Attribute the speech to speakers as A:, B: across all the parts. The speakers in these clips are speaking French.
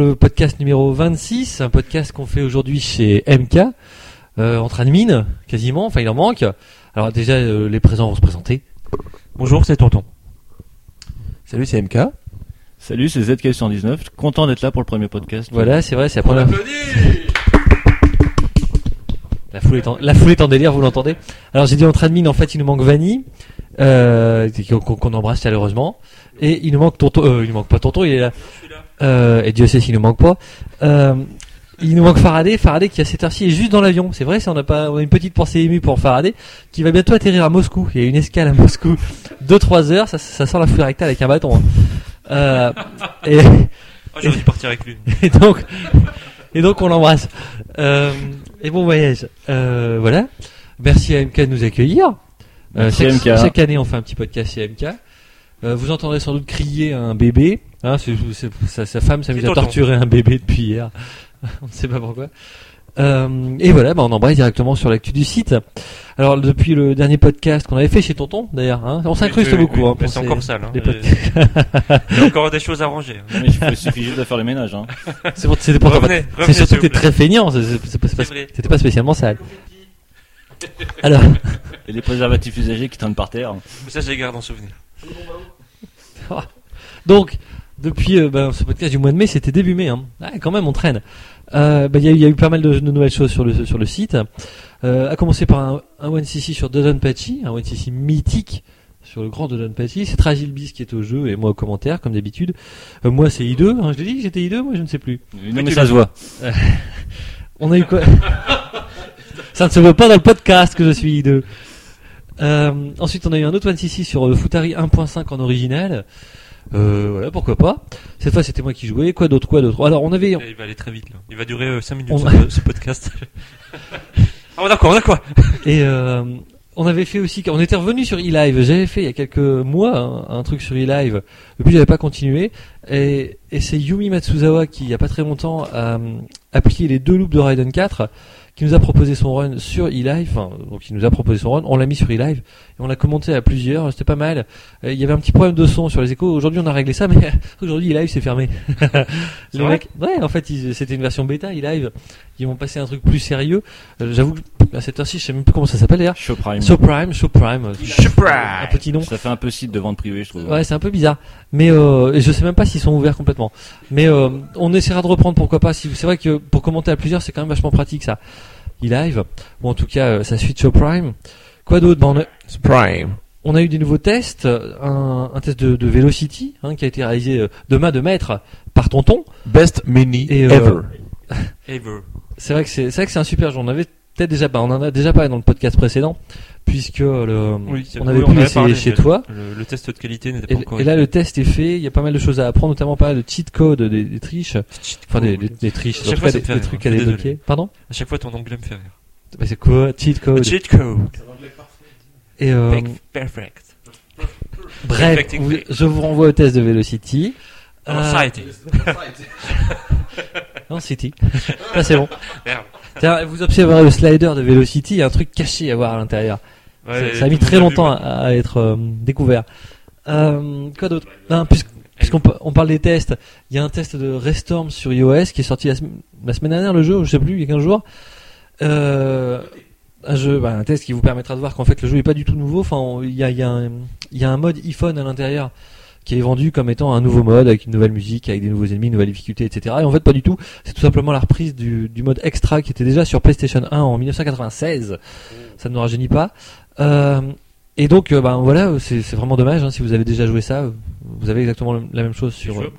A: le podcast numéro 26, un podcast qu'on fait aujourd'hui chez MK, euh, entre admin, quasiment, enfin il en manque. Alors déjà, euh, les présents vont se présenter.
B: Bonjour, c'est Tonton.
C: Salut, c'est MK.
D: Salut, c'est ZK119. Content d'être là pour le premier podcast.
A: Voilà, c'est vrai, c'est la première La foule, est en, la foule est en délire, vous l'entendez Alors j'ai dit entre admin, en fait il nous manque Vanny, euh, qu'on qu'on embrasse chaleureusement, et il nous manque Tonton, euh, il nous manque pas Tonton, il est là. Euh, et Dieu sait s'il nous manque pas. Euh, il nous manque Faraday, Faraday qui à cette heure-ci est juste dans l'avion. C'est vrai, si on a pas, on a une petite pensée émue pour Faraday, qui va bientôt atterrir à Moscou. Il y a une escale à Moscou, 2-3 heures, ça, ça sent la foule rectale avec un bâton. hein. Euh, et,
B: Oh, J'aurais dû partir avec lui.
A: et donc, et donc on l'embrasse. Euh, et bon voyage. Euh, voilà. Merci à MK de nous accueillir. Euh,
D: Merci,
A: chaque,
D: MK.
A: chaque année, on fait un petit podcast chez MK. Euh, vous entendrez sans doute crier un bébé. Hein, sa, sa femme s'amuse à torturer un bébé depuis hier. on ne sait pas pourquoi. Euh, et voilà, bah, on embraye directement sur l'actu du site. Alors depuis le dernier podcast qu'on avait fait chez Tonton, d'ailleurs, hein, on s'incruste
B: Oui, oui,
A: beaucoup.
B: oui,
A: hein,
B: c'est
A: ces-
B: encore sale. Hein. Euh. Il y a encore des choses à ranger.
D: Mais il suffit juste de faire le ménage. Hein.
A: C'est pour, c'était pour c'est surtout que t'es très feignant. C'était pas spécialement sale. Alors,
D: Et les préservatifs usagés qui traînent par terre.
B: Mais ça, je les garde en souvenir.
A: Donc, depuis euh, ben, ce podcast du mois de mai, c'était début mai. Hein. Ah, quand même, on traîne. Euh, ben, Il y, a eu- il y a eu pas mal de, de nouvelles choses sur le, sur le site. Euh, à commencer par un, un OneCC sur Dodonpachi, un OneCC mythique sur le grand Dodonpachi. C'est Tragile Beast qui est au jeu et moi au commentaire, comme d'habitude. Euh, moi, c'est I2. Hein, je l'ai dit que j'étais I2, moi je ne sais plus.
D: Non, mais ça se voit.
A: On a eu quoi? Ça ne se voit pas dans le podcast que je suis I2. Euh, ensuite, on a eu un autre OneCC sur euh, Futari 1.5 en original. Euh, voilà, pourquoi pas. Cette fois, c'était moi qui jouais. Quoi d'autre, quoi d'autre? Alors, on avait...
B: Il va aller très vite là. Il va durer 5 minutes
A: On-
B: ce, ce podcast. ah, d'accord, d'accord.
A: Et euh, on avait fait aussi, on était revenu sur eLive. J'avais fait il y a quelques mois un, un truc sur eLive. Depuis, j'avais pas continué. Et, et c'est Yumi Matsuzawa qui, il y a pas très longtemps, a euh, appliqué les deux loops de Raiden 4, qui nous a proposé son run sur eLive. Enfin, donc il nous a proposé son run. On l'a mis sur eLive et on l'a commenté à plusieurs. C'était pas mal. Euh, Il y avait un petit problème de son sur les échos. Aujourd'hui, on a réglé ça, mais aujourd'hui, eLive c'est fermé. les mecs, ouais, en fait, c'était une version bêta eLive. Ils vont passer un truc plus sérieux. Euh, J'avoue que à cette heure-ci, je sais même plus comment ça s'appelle d'ailleurs.
D: Show Prime.
A: Show Prime, Show Prime. Un petit nom.
D: Ça fait un peu site de vente privée, je trouve.
A: Ouais, c'est un peu bizarre. Mais euh, et je sais même pas s'ils sont ouverts complètement. Mais euh, on essaiera de reprendre, pourquoi pas. Si c'est vrai que pour commenter à plusieurs, c'est quand même vachement pratique ça. E-Live, ou en tout cas euh, sa suite Show Prime. Quoi d'autre? Ben, on, a,
C: Prime.
A: on a eu des nouveaux tests, euh, un, un test de, de Velocity hein, qui a été réalisé euh, de main de maître par Tonton.
C: Best mini
A: Et, euh,
C: ever.
B: Ever.
A: C'est vrai que c'est c'est vrai que c'est un super jeu. On avait peut-être déjà pas, on en a déjà parlé dans le podcast précédent, puisque le,
B: Oui,
A: on avait
B: oui,
A: pu
B: avait
A: l'essayer
B: parlé,
A: chez toi.
B: Le, le test de qualité n'était
A: Et,
B: pas encore.
A: et là, le test est fait. Il y a pas mal de choses à apprendre, notamment pas mal de cheat code, des, des triches, enfin des, des, des triches,
B: À
A: en
B: chaque
A: tout
B: fois,
A: cas des,
B: rire,
A: trucs à débloquer. Pardon
B: À chaque fois, ton anglais me fait rire.
A: Bah, C'est quoi cheat code
B: Cheat code.
A: Et euh,
B: Perfect. Perfect.
A: bref, je vous renvoie au test de Velocity. Euh,
B: ça a été.
A: Non, City. Ça c'est bon.
B: Merde.
A: Tiens, vous observerez le slider de Velocity. Il y a un truc caché à voir à l'intérieur.
B: Ouais,
A: ça, ça a mis très
B: vu,
A: longtemps à, à être euh, découvert. Euh, quoi d'autre? Puisqu'on pa- on parle des tests, il y a un test de Restorm sur iOS qui est sorti la, sem- la semaine dernière, le jeu, je sais plus, il y a 15 jours. Euh, un jeu, bah, un test qui vous permettra de voir qu'en fait le jeu est pas du tout nouveau. Enfin, on- il y a, il y, a un- il y a un mode iPhone à l'intérieur qui est vendu comme étant un nouveau mode avec une nouvelle musique, avec des nouveaux ennemis, une nouvelle difficulté, etc. Et en fait, pas du tout. C'est tout simplement la reprise du, du mode extra qui était déjà sur PlayStation 1 en 1996. Ça ne nous rajeunit pas. Euh, et donc, euh, ben voilà, c'est vraiment dommage. hein, si vous avez déjà joué ça, vous avez exactement le- la même chose sur euh,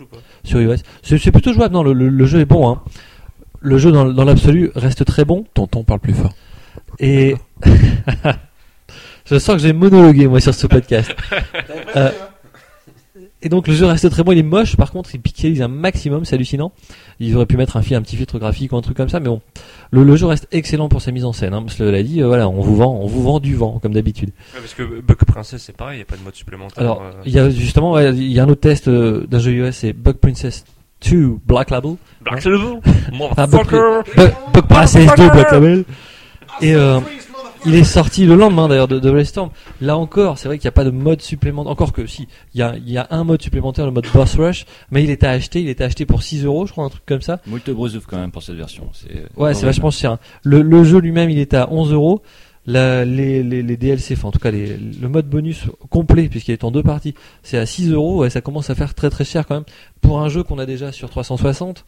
A: sur iOS. C'est c'est plutôt jouable. Non, le, le- le jeu est bon. Hein. Le jeu dans, dans l'absolu reste très bon.
C: Tonton parle plus fort.
A: Et je sens que j'ai monologué moi sur ce podcast. Euh, et donc le jeu reste très bon, il est moche, par contre il pixelise un maximum, c'est hallucinant. Ils auraient pu mettre un, fil, un petit filtre graphique ou un truc comme ça, mais bon, le, le jeu reste excellent pour sa mise en scène. Hein, parce que l'a dit, euh, voilà, on vous vend, on vous vend du vent comme d'habitude.
B: Ouais, parce que Buck Princess, c'est pareil, il n'y a pas de mode supplémentaire.
A: Alors,
B: euh,
A: il y a justement, ouais, il y a un autre test euh, d'un jeu iOS, c'est Bug Princess 2 Black Label.
B: Black Label?
A: Enfin, Bug, Bug- Bug Princess 2 Black Label. Et euh, il est sorti le lendemain d'ailleurs de, de Brainstorm. Là encore, c'est vrai qu'il n'y a pas de mode supplémentaire. Encore que si, il y a, il y a un mode supplémentaire, le mode Boss Rush, mais il était acheté, il était acheté pour 6 euros, je crois, un truc comme ça.
D: Moult brosouf quand même pour cette version. C'est
A: Ouais, c'est vachement cher. hein. Le, le jeu lui-même, il était à 11 euros. La- les, les, les DLC, enfin en tout cas les, le mode bonus complet, puisqu'il est en deux parties, c'est à 6 euros. Ouais, ça commence à faire très très cher quand même pour un jeu qu'on a déjà sur 360,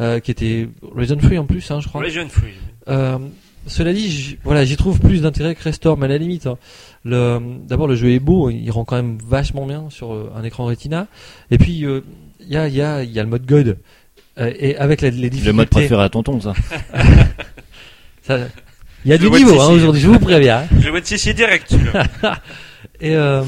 A: euh, qui était Resident Free en plus, hein, je crois.
B: Region Free.
A: Euh, cela dit, j'y- voilà, j'y trouve plus d'intérêt que Restore, mais à la limite, hein, le, d'abord le jeu est beau, il rend quand même vachement bien sur euh, un écran Retina. Et puis euh, il y a, il y a, il y a le mode God. Euh, et avec la- les difficultés,
D: Le mode préféré à tonton, ça.
A: ça- il y a
B: Le
A: du
B: mode
A: niveau hein, aujourd'hui, je vous préviens. hein.
B: Je vais te ici direct.
A: Et euh,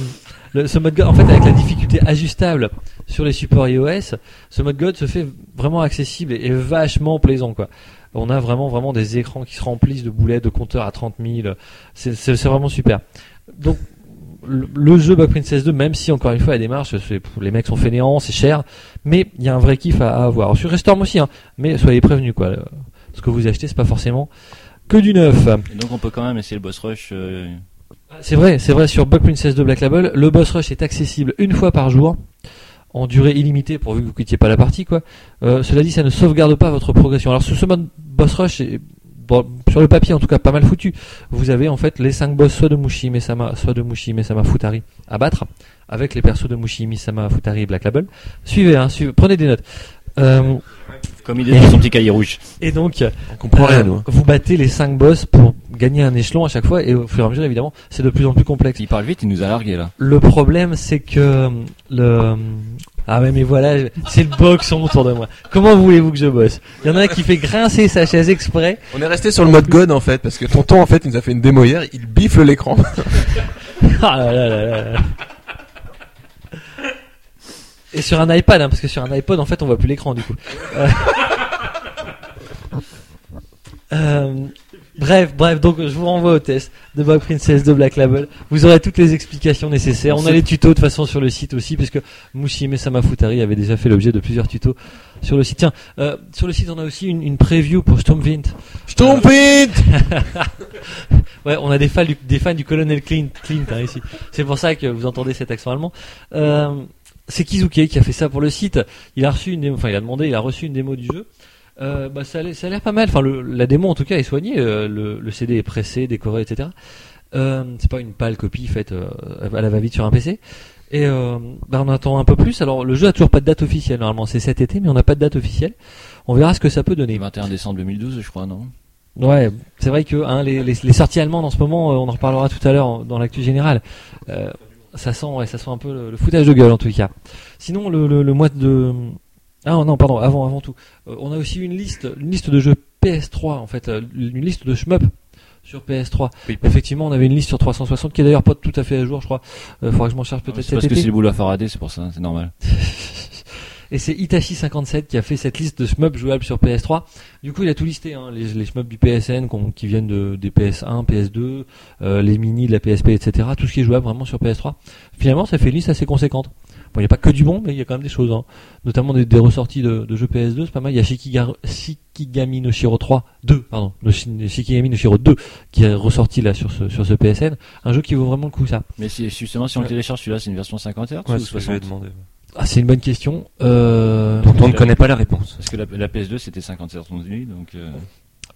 A: le, ce mode God, en fait, avec la difficulté ajustable sur les supports iOS, ce mode God se fait vraiment accessible et, et vachement plaisant, quoi. On a vraiment, vraiment des écrans qui se remplissent de boulettes, de compteurs à 30 000. C'est, vraiment super. Donc, le, le jeu Back Princess 2, même si encore une fois, la démarche, les mecs sont fainéants, c'est cher, mais il y a un vrai kiff à, à avoir. Alors, sur Restorm aussi, hein, mais soyez prévenus, quoi. Le- Ce que vous achetez, c'est pas forcément que du neuf.
D: Et donc on peut quand même essayer le boss rush. euh,
A: C'est vrai, c'est vrai sur Bug Princess 2 Black Label, le boss rush est accessible une fois par jour en durée illimitée pourvu que vous quittiez pas la partie quoi. Euh, cela dit, ça ne sauvegarde pas votre progression. Alors ce mode boss rush est sur le papier en tout cas pas mal foutu. Vous avez en fait les 5 boss soit de Mushi Mesama, soit de Mushi Mesama Futari à battre avec les persos de Mushi Misama Futari et Black Label. Suivez hein, suivez, prenez des notes. Euh,
D: Comme il est dans son petit cahier rouge.
A: et donc
C: On comprend rien,
A: euh,
C: nous.
A: vous battez les 5 boss pour gagner un échelon à chaque fois et au fur et à mesure évidemment, c'est de plus en plus complexe.
D: Il parle vite, il nous a largué là.
A: Le problème, c'est que euh, le ah ouais mais voilà, c'est le boxon autour de moi. Comment voulez-vous que je bosse? Il y en a un qui fait grincer sa chaise exprès.
C: On est resté sur le mode God en fait, parce que tonton en fait il nous a fait une démo hier, il bifle l'écran.
A: Ah là là là là là. Et sur un iPad, hein, parce que sur un iPod, en fait, on voit plus l'écran du coup. Euh, euh, bref, bref, donc je vous renvoie au test de Bug Princess de Black Label. Vous aurez toutes les explications nécessaires. On a les tutos de façon sur le site aussi, puisque Mushime Samafutari avait déjà fait l'objet de plusieurs tutos sur le site. Tiens, euh, sur le site, on a aussi une, une preview pour Stormwind.
C: Stompit
A: Ouais, on a des fans du, des fans du colonel Clint, Clint hein, ici. C'est pour ça que vous entendez cet accent allemand. Euh, c'est Kizuke qui a fait ça pour le site. Il a reçu une démo, enfin il a demandé, il a reçu une démo du jeu. Euh, bah, ça, a l'air- ça a l'air pas mal. Enfin, le, la démo en tout cas est soignée. euh, le, le CD est pressé, décoré, etc. Euh, c'est pas une pâle copie faite euh, à la va-vite sur un PC. Et euh, bah, on attend un peu plus. Alors le jeu a toujours pas de date officielle. Normalement c'est cet été, mais on n'a pas de date officielle. On verra ce que ça peut donner.
D: Le 21 décembre 2012, je crois, non?
A: Ouais, c'est vrai que hein, les, les, les sorties allemandes en ce moment, on en reparlera tout à l'heure dans l'actu générale. Euh, ça sent, ouais, ça sent un peu le, le foutage de gueule en tout cas. Sinon, le, le, le mois de ah non, pardon, avant, avant tout, Euh, on a aussi une liste, une liste de jeux PS3 en fait, euh, une liste de shmup sur PS3.
B: Oui.
A: Effectivement, on avait une liste sur 360 qui est d'ailleurs pas tout à fait à jour, je crois. Euh, faudra que je m'en charge peut-être
D: C'est
A: cet
D: parce que
A: été.
D: c'est le boulot à Faraday, c'est pour ça, c'est normal.
A: Et c'est Itachi57 qui a fait cette liste de shmups jouables sur PS3. Du coup, il a tout listé, hein, les, les shmups du PSN qui viennent de, des PS1, PS2, euh, les mini de la PSP, etc. Tout ce qui est jouable vraiment sur PS3. Finalement, ça fait une liste assez conséquente. Bon, il n'y a pas que du bon, mais il y a quand même des choses. Hein. Notamment des, des ressorties de, de jeux PS2, c'est pas mal. Il y a Shikigar- Shikigami no Shiro 3, 2, pardon, Shin- Shikigami no Shiro 2 qui est ressorti là sur ce, sur ce PSN. Un jeu qui vaut vraiment le coup, ça.
D: Mais si, justement, si on le
B: Ouais.
D: télécharge, celui-là, c'est une version 50 Hz
B: Ouais,
D: ou
B: c'est ce que je vais
D: 60
B: demander.
A: Ah, c'est une bonne question. Euh,
B: Donc on ne connaît pas la réponse.
D: Parce que la, la PS2, c'était 50 Hz aujourd'hui, donc... euh,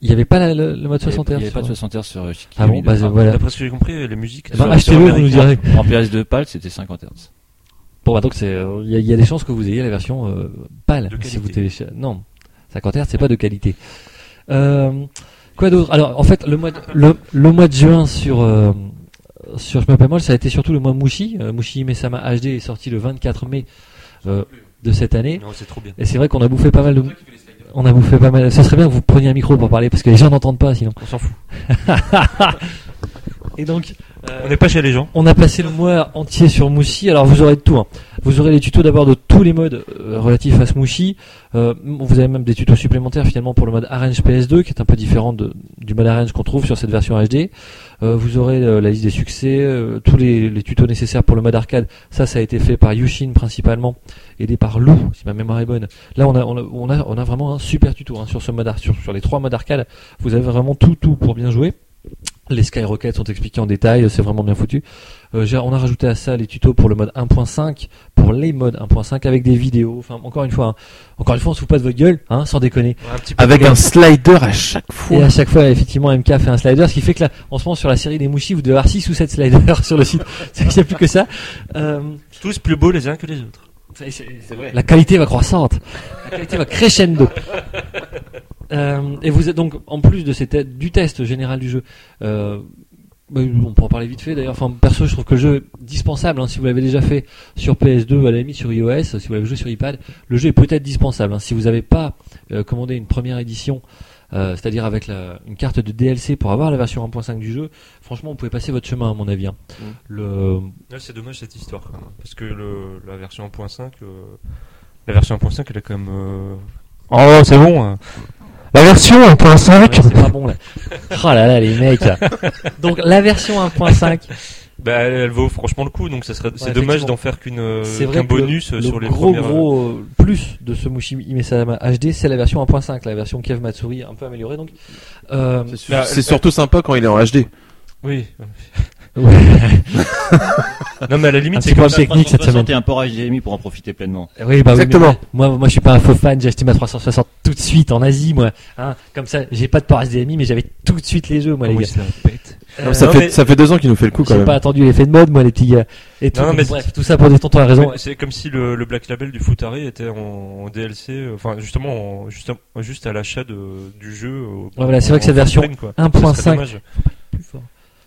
A: il n'y avait pas la- le, le mode
D: il y
A: 60
D: avait-
A: Hz.
D: Il n'y avait pas de
A: sur-
D: 60 Hz sur euh, Shikigami
A: Ah bon, bah, voilà.
B: D'après ce que j'ai compris, les musiques.
A: Eh ben,
B: sur-
A: achetez-le, vous nous direz.
D: En PS2 PAL, c'était 50 Hz.
A: Bon, bah donc c'est, euh, il y, a- il y a des chances que vous ayez la version euh,
B: De
A: si vous téléchargez. Non, 50 Hz, c'est pas de qualité. Euh, quoi d'autre? Alors, en fait, le mois, de, le, le mois de juin sur euh, sur Je m'appelle ça a été surtout le mois Mushi. Euh, Mushi Mesama HD est sorti le 24 mai euh, de cette année.
B: Non, c'est trop bien.
A: Et c'est vrai qu'on a bouffé pas mal de. On a bouffé pas mal. Ce serait bien que vous preniez un micro pour parler parce que les gens n'entendent pas sinon.
B: On s'en fout.
A: Et donc, euh,
B: On n'est pas chez les gens.
A: On a passé le mois entier sur Moussi. Alors vous aurez de tout. hein. Vous aurez les tutos d'abord de tous les modes euh, relatifs à ce Moussi. Euh, vous avez même des tutos supplémentaires finalement pour le mode Arrange PS2 qui est un peu différent de- du mode Arrange qu'on trouve sur cette version HD. Euh, vous aurez euh, la liste des succès, euh, tous les, les tutos nécessaires pour le mode arcade. Ça, ça a été fait par Yushin principalement, aidé par Lou, si ma mémoire est bonne. Là, on a, on a, on a, on a vraiment un super tuto hein, sur ce mode sur, sur les trois modes arcade. Vous avez vraiment tout, tout pour bien jouer. Les skyrockets sont expliqués en détail, c'est vraiment bien foutu. Euh, on a rajouté à ça les tutos pour le mode 1.5, pour les modes 1.5 avec des vidéos. Enfin, encore une fois, hein, encore une fois, on se fout pas de votre gueule, hein, sans déconner.
B: Un
C: Avec un slider à chaque
A: Et
C: fois.
A: à chaque fois, effectivement, MK fait un slider, ce qui fait que là, en ce moment, sur la série des Mouchis, vous devez avoir 6 ou 7 sliders sur le site. C'est qu'il n'y a plus que ça. Euh,
B: tous plus beaux les uns que les autres.
A: la qualité va croissante. La qualité va crescendo. Euh, et vous êtes donc, en plus de ces te- du test général du jeu, euh, bah, on pourra en parler vite fait d'ailleurs. Enfin, perso, je trouve que le jeu est dispensable. hein, si vous l'avez déjà fait sur PS2, à la limite sur iOS, si vous l'avez joué sur iPad, le jeu est peut-être dispensable. hein. Si vous n'avez pas euh, commandé une première édition, euh, c'est-à-dire avec la, une carte de DLC pour avoir la version 1.5 du jeu, franchement, vous pouvez passer votre chemin à mon avis. hein.
C: Mm.
A: Le,
B: Ouais, c'est dommage cette histoire quand même. Parce que le, la version 1.5, euh, la version 1.5 elle est quand même. euh, Oh, c'est bon. La version 1.5
A: Ouais, c'est pas bon là. Oh là là les mecs. Donc la version 1.5,
B: Bah, elle, elle vaut franchement le coup, donc ça serait, c'est dommage d'en faire qu'une, euh,
A: c'est vrai
B: qu'un
A: que le-
B: bonus euh,
A: le,
B: sur les
A: gros
B: premières.
A: gros euh, plus de ce Mushi Imesama HD, c'est la version 1.5, la version Kev Matsuri un peu améliorée donc. Euh,
C: C'est
B: Bah,
C: C'est surtout sympa quand il est en HD.
B: Oui.
A: Ouais.
B: Non, mais à la limite, c'est comme
A: technique cette semaine.
D: et un port HDMI pour en profiter pleinement.
A: Oui, bah oui,
C: Exactement.
A: moi, moi, moi, je suis pas un faux fan. J'ai acheté ma 360 tout de suite en Asie, moi. Hein, comme ça, j'ai pas de port HDMI, mais j'avais tout de suite les jeux, moi, les
B: Comment
A: gars. Euh,
C: ça,
B: non,
C: fait,
B: mais-
C: ça fait deux ans qu'il nous fait le coup quand
A: j'ai
C: même.
A: pas attendu l'effet de mode, moi, les petits gars. Et tout.
B: Non, mais
A: bref, tout ça pour dire tonton a raison.
B: C'est comme si le, le Black Label du Futari était en, en DLC, euh, enfin justement en- juste, à- juste à l'achat de, du jeu. euh,
A: voilà, c'est vrai que cette version
B: pleine, quoi.
A: 1.5.
B: Ça serait dommage.
A: Plus fort.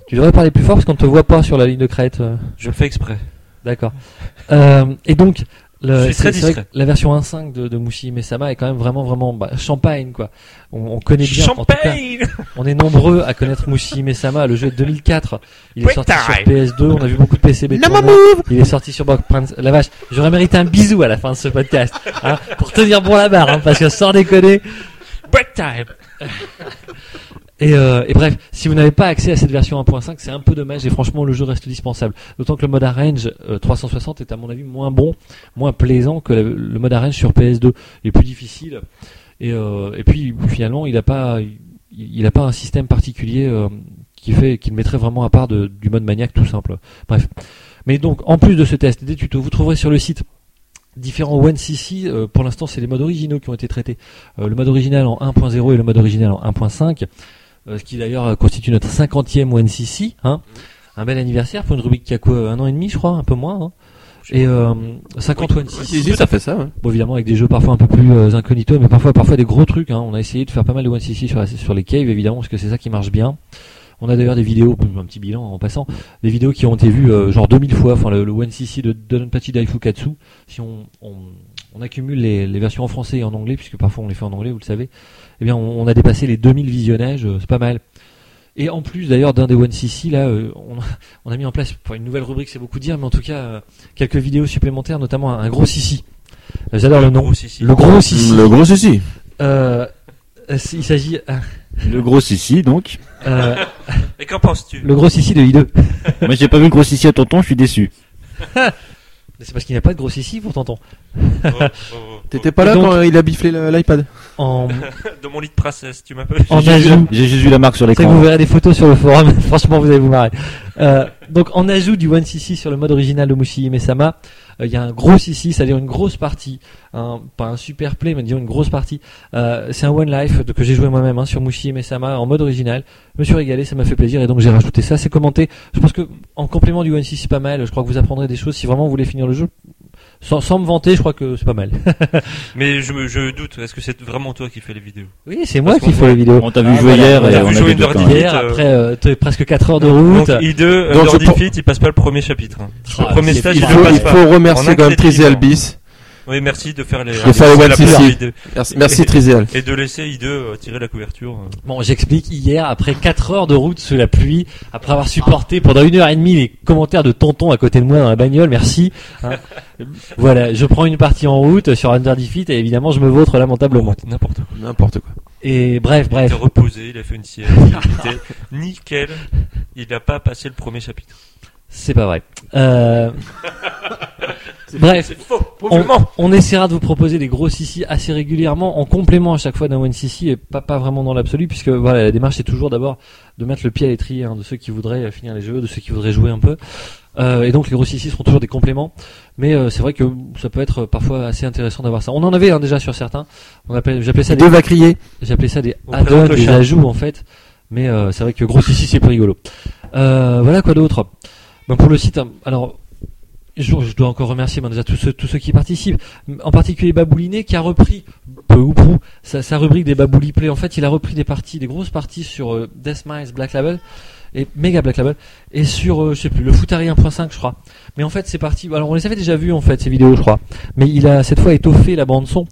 A: Tu devrais parler plus fort parce qu'on te voit pas sur la ligne de crête. euh.
B: Je le fais exprès.
A: D'accord. Euh, et donc, le, c'est- c'est vrai
B: discret.
A: que la version 1.5 de, de Mushi Mesama est quand même vraiment, vraiment bah, champagne, quoi. On, on connaît bien. en tout cas,
B: Champagne
A: on est nombreux à connaître Mushi Mesama. Le jeu est de 2004. Il est sorti sur
B: time.
A: PS2. On a vu beaucoup de PCB. Il est sorti sur Block Prince. La vache, j'aurais mérité un bisou à la fin de ce podcast, hein, pour tenir bon la barre, hein, parce que sans déconner.
B: Break time
A: Et, euh, et bref, si vous n'avez pas accès à cette version 1.5, c'est un peu dommage et franchement le jeu reste dispensable. D'autant que le mode arrange euh, 360 est à mon avis moins bon, moins plaisant que le, mode arrange sur PS2. Il est plus difficile et, euh, et puis finalement il n'a pas, il, il a pas un système particulier euh, qui fait, qui le mettrait vraiment à part du mode maniaque tout simple. Bref. Mais donc en plus de ce test et des tutos, vous trouverez sur le site différents 1cc. euh, pour l'instant, c'est les modes originaux qui ont été traités. Euh, le mode original en 1.0 et le mode original en 1.5. euh, ce qui d'ailleurs constitue notre 50e 1cc. Hein. Un bel anniversaire pour une rubrique qui a quoi Un an et demi, je crois, un peu moins. hein. Et euh, 50
C: Si,
A: 1cc.
C: si, ça fait ça, ouais.
A: Bon, évidemment, avec des jeux parfois un peu plus euh, incognito, mais parfois, parfois des gros trucs. Hein. On a essayé de faire pas mal de 1cc sur, la- sur les caves, évidemment, parce que c'est ça qui marche bien. On a d'ailleurs des vidéos, un petit bilan en passant, des vidéos qui ont été vues euh, genre 2000 fois, enfin le, le 1cc de Donpachi Daifukatsu. Si on, on, on accumule les, les versions en français et en anglais, puisque parfois on les fait en anglais, vous le savez, eh bien on, on a dépassé les 2000 visionnages, euh, c'est pas mal. Et en plus d'ailleurs d'un des 1cc, là, euh, on, a, on a mis en place pour une nouvelle rubrique, c'est beaucoup dire, mais en tout cas euh, quelques vidéos supplémentaires, notamment un, un gros sissi. Euh, J'adore le nom.
B: Gros sissi.
A: Le gros sissi.
C: Le gros.
A: Euh, euh, il s'agit
D: Le gros sissi, donc.
A: euh,
B: Et qu'en penses-tu?
A: Le gros sissi de I2.
D: Moi, j'ai pas vu le gros sissi à tonton, je suis déçu.
A: C'est parce qu'il n'y a pas de gros sissi pour tonton.
B: Oh, oh, oh.
C: T'étais pas là
A: donc-
C: quand il a biflé le- l'iPad?
A: En,
B: Dans mon lit de princesse, tu m'appelles
D: J'ai juste vu la- J'ai juste vu la marque sur
A: que vous
D: l'écran.
A: verrez des photos sur le forum. Franchement, vous allez vous marrer. Euh, donc, en ajout du 1cc sur le mode original de Mushi Mesama, euh, il y a un gros cc, c'est-à-dire une grosse partie, pas un super play, mais disons une grosse partie. Euh, c'est un One Life de- que j'ai joué moi-même hein, sur Mushi Mesama en mode original. Je me suis régalé, ça m'a fait plaisir et donc j'ai rajouté ça. C'est commenté. Je pense que en complément du 1cc, c'est pas mal. Je crois que vous apprendrez des choses si vraiment vous voulez finir le jeu. Sans, sans me vanter, je crois que c'est pas mal.
B: Mais je, je doute, est-ce que c'est vraiment toi qui fais les vidéos?
A: Oui, c'est moi qui fais les vidéos.
D: On t'a vu
A: Ah,
D: jouer
A: voilà,
D: hier
A: on
D: et
A: a
D: on
B: vu
D: a
B: jouer
D: vu
B: une heure.
A: Hier,
B: euh,
A: après euh, t'es presque 4 heures de
B: Donc
A: route.
B: I2, euh,
C: Donc,
B: dans
C: je
B: Defeat, il passe pas le premier chapitre. hein. Le
A: Ah,
B: premier
A: c'est
B: stage,
C: Il
B: le
C: faut,
B: passe
C: il
B: pas.
C: faut remercier quand même
B: clé Oui, merci de faire les.
C: De faire les
B: la
C: 1cc.
B: première vidéo.
C: Merci, merci Trizial.
B: Et de laisser I2 euh, tirer la couverture. euh.
A: Bon, j'explique hier, après 4 heures de route sous la pluie, après avoir supporté pendant une heure et demie les commentaires de tonton à côté de moi dans la bagnole, merci. hein. voilà, je prends une partie en route sur Under Defeat et évidemment je me vautre lamentablement.
B: N'importe quoi.
C: N'importe quoi.
A: Et bref,
B: Il
A: bref.
B: était reposé, il a fait une sieste, il était nickel. Il n'a pas passé le premier chapitre.
A: C'est pas vrai. Euh, Bref,
B: faux.
A: on, essaiera de vous proposer des gros CC assez régulièrement, en complément à chaque fois d'un One CC et pas, pas vraiment dans l'absolu, puisque voilà, la démarche c'est toujours d'abord de mettre le pied à l'étrier hein, de ceux qui voudraient finir les jeux, de ceux qui voudraient jouer un peu. Euh, et donc les gros CC seront toujours des compléments, mais euh, c'est vrai que ça peut être parfois assez intéressant d'avoir ça. On en avait hein, déjà sur certains. On appelle, j'appelais ça des
C: Deux va crier.
A: J'appelais ça des add-ons, des ajouts en fait. Mais euh, c'est vrai que gros ici c'est plus rigolo. Euh, voilà quoi d'autre. Ben, pour le site, hein, alors je, dois encore remercier ben, déjà tous ceux, tous ceux qui participent, en particulier Babouliné qui a repris peu ou prou sa, sa rubrique des Babouli Play. En fait, il a repris des parties, des grosses parties sur euh, Death Miles Black Label et Mega Black Label et sur euh, je sais plus le Futari 1.5 je crois. Mais en fait, c'est parti. Alors on les avait déjà vues en fait ces vidéos je crois. Mais il a cette fois étoffé la bande son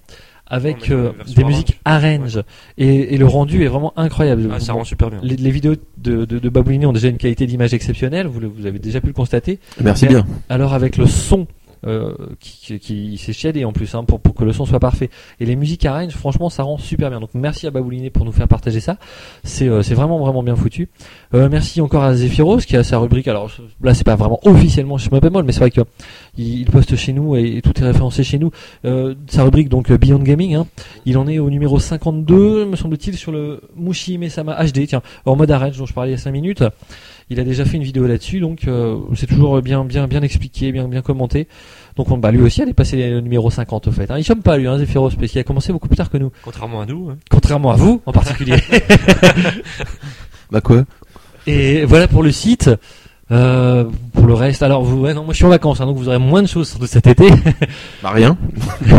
A: avec euh,
B: version
A: des musiques
B: arrange.
A: et, et le rendu est vraiment incroyable.
B: Ah, ça rend super bien.
A: les, les vidéos de, de, de Babouliné ont déjà une qualité d'image exceptionnelle, vous, le- vous avez déjà pu le constater.
C: Merci
A: Mais-
C: bien.
A: Alors avec le son euh, qui, qui, s'est shadé en plus hein, pour, pour que le son soit parfait et les musiques arrange, franchement ça rend super bien. Donc merci à Babouliné pour nous faire partager ça. C'est euh, c'est vraiment vraiment bien foutu. Euh, merci encore à Zephyros qui a sa rubrique. Alors là c'est pas vraiment officiellement chez Mapemol, mais c'est vrai que il, poste chez nous et, et tout est référencé chez nous. Euh, sa rubrique donc Beyond Gaming. Hein, il en est au numéro 52, me semble-t-il, sur le Mushi Mesama HD, tiens, en mode arrange dont je parlais il y a 5 minutes. Il a déjà fait une vidéo là-dessus, donc euh, c'est toujours bien, bien, bien expliqué, bien, bien commenté. Donc on, bah, lui aussi, elle est passé le numéro 50 au fait. Hein. Il chôme pas lui, hein, Zephyros, parce qu'il a commencé beaucoup plus tard que nous.
B: Contrairement à nous. hein.
A: Contrairement à vous, en particulier.
C: Bah quoi?
A: Et voilà pour le site. Euh, pour le reste, alors vous, ouais, non, moi je suis en vacances, hein, donc vous aurez moins de choses sans doute cet été.
C: Bah rien.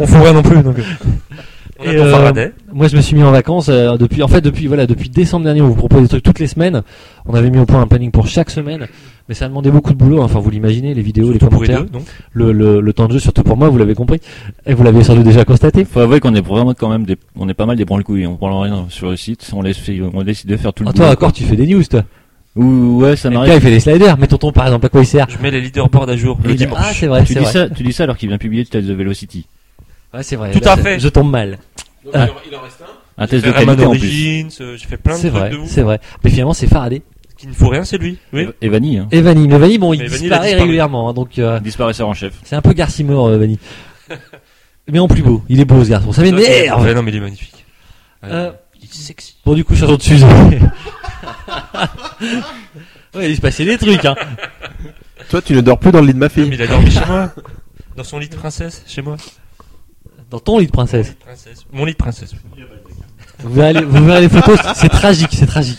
B: On fout rien non plus. Donc. On
A: Et,
B: attend
A: euh. Moi, je me suis mis en vacances euh, depuis, en fait, depuis voilà, depuis décembre dernier, on vous propose des trucs toutes les semaines. On avait mis au point un planning pour chaque semaine, mais ça a demandé beaucoup de boulot. hein. Enfin, vous l'imaginez, les vidéos, les
B: Surtout pour les
A: commentaires,
B: deux,
A: le, le, le temps de jeu, surtout pour moi, vous l'avez compris, et vous l'avez sans doute déjà constaté.
D: Faut avouer qu'on est vraiment quand même des, on est pas mal des branle-couilles. On prend rien sur le site. On laisse, on décide de faire tout le
A: Ah,
D: boulot.
A: toi, encore, tu fais des news, toi.
D: Ou, ouais, ça
A: le
D: m'arrive.
A: gars, il fait des sliders. Mais tonton, par exemple, à quoi il sert?
B: Je mets les leaderboards à jour le dimanche.
A: Ah, c'est vrai,
D: Tu dis
A: vrai.
D: ça, tu dis ça alors qu'il vient publier Tales of Velocity.
A: Ouais, c'est vrai.
B: Tout à fait.
A: Je tombe mal. Ah.
C: Il en reste un.
D: Un test de qualité en plus.
B: Euh, j'ai fait plein de
A: C'est
B: trucs
A: vrai,
B: de
A: c'est vrai. Mais finalement, c'est Faraday.
B: Qu'il ne faut rien, c'est lui. Oui.
D: Et Vanny, hein.
A: Et Vanny. Mais Vanny, bon, il disparaît
B: disparu.
A: régulièrement, hein, donc, euh,
D: Disparaisseur en chef.
A: c'est un peu Garcimore, euh, Vanny. Mais en plus beau. Il est beau, ce garçon. Ça m'énerve.
B: Ouais, non, mais il est magnifique.
A: Euh,
B: Il est sexy.
A: Bon, du coup, changeons de sujet. ouais, il se passait des trucs, hein.
C: Toi, tu ne dors plus dans le lit de ma
B: Mais
C: fille.
B: il a dormi chez moi. Dans son lit de princesse, chez moi.
A: Dans ton lit de princesse.
B: Lit de princesse. Mon lit de princesse.
A: Vous verrez les, vous verrez les photos, c'est tragique, c'est tragique.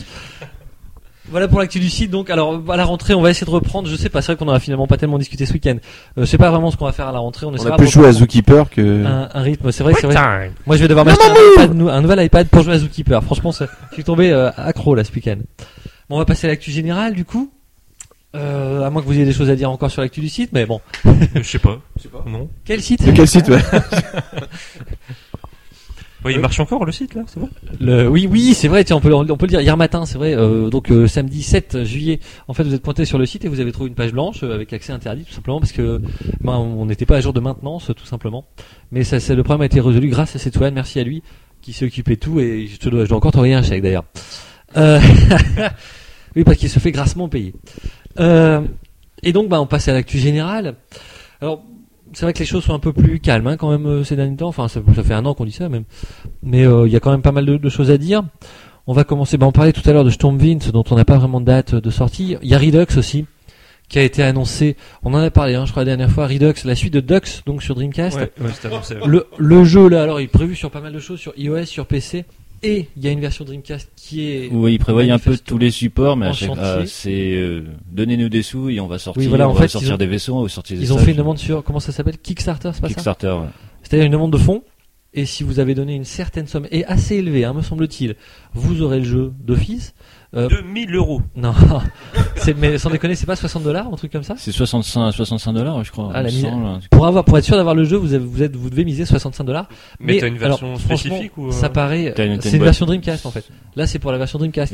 A: Voilà pour l'actu du site. Donc, alors, à la rentrée, on va essayer de reprendre. Je sais pas, c'est vrai qu'on en a finalement pas tellement discuté ce week-end. Euh, je sais pas vraiment ce qu'on va faire à la rentrée. On,
C: On a plus joué à Zookeeper que.
A: un, un rythme. C'est vrai, c'est vrai. Moi, je vais devoir m'acheter un, nouvel iPad pour jouer à Zookeeper. Franchement, je suis tombé euh, accro là ce week-end. Bon, on va passer à l'actu générale du coup. Euh, à moins que vous ayez des choses à dire encore sur l'actu du site, mais bon.
B: Euh, Je sais pas. Non.
A: Quel site?
C: De quel site, ouais
B: Ouais, il marche encore le site là, c'est bon?
A: Le, oui, oui, c'est vrai. Tiens, on peut, le- on peut le dire. Hier matin, c'est vrai. euh, donc euh, samedi 7 juillet. En fait, vous êtes pointé sur le site et vous avez trouvé une page blanche avec accès interdit, tout simplement parce que ben, on n'était pas à jour de maintenance, tout simplement. Mais ça, le problème a été résolu grâce à cette Swan. Merci à lui qui s'est occupé de tout et je, te dois, je dois encore t'envoyer un chèque d'ailleurs. Euh, oui, parce qu'il se fait grassement payer. Euh, et donc, ben, on passe à l'actu générale. Alors, c'est vrai que les choses sont un peu plus calmes hein, quand même euh, ces derniers temps. Enfin, ça, ça fait un an qu'on dit ça même. Mais euh, il y a quand même pas mal de, de choses à dire. On va commencer. Ben, on parlait tout à l'heure de Stormwind, dont on n'a pas vraiment de date de sortie. Il y a Redux aussi, qui a été annoncé. On en a parlé, hein, je crois la dernière fois. Redux, la suite de Dux, donc sur Dreamcast.
B: Ouais, ouais, c'est annoncé. ouais.
A: Le, le jeu là, alors, il est prévu sur pas mal de choses, sur iOS, sur PC, et il y a une version Dreamcast qui est.
D: Oui, il prévoyait un peu tous les supports, mais chaque- ah, c'est euh, donnez-nous des sous et on va sortir,
A: Oui, voilà,
D: on
A: en
D: va
A: fait,
D: sortir
A: ils ont-
D: des vaisseaux sortir des
A: Ils ont fait une demande sur comment ça s'appelle? Kickstarter, c'est pas ça?
D: Kickstarter. ouais.
A: C'est-à-dire une demande de fonds. Et si vous avez donné une certaine somme, et assez élevée, hein, me semble-t-il, vous aurez le jeu d'office. Euh,
B: 2000 euros.
A: Non, c'est, mais sans déconner, c'est pas 60 dollars, un truc comme ça?
D: C'est 65, 65 dollars, je crois.
A: Ah, la
D: il
A: mise-. Pour avoir, pour être sûr d'avoir le jeu, vous, avez, vous êtes, vous devez miser 65 dollars.
B: Mais t'as une version
A: alors,
B: spécifique ou, euh,
A: Ça paraît,
D: T'as une- t'as
A: c'est
D: une
A: version Dreamcast en fait. Là, c'est pour la version Dreamcast.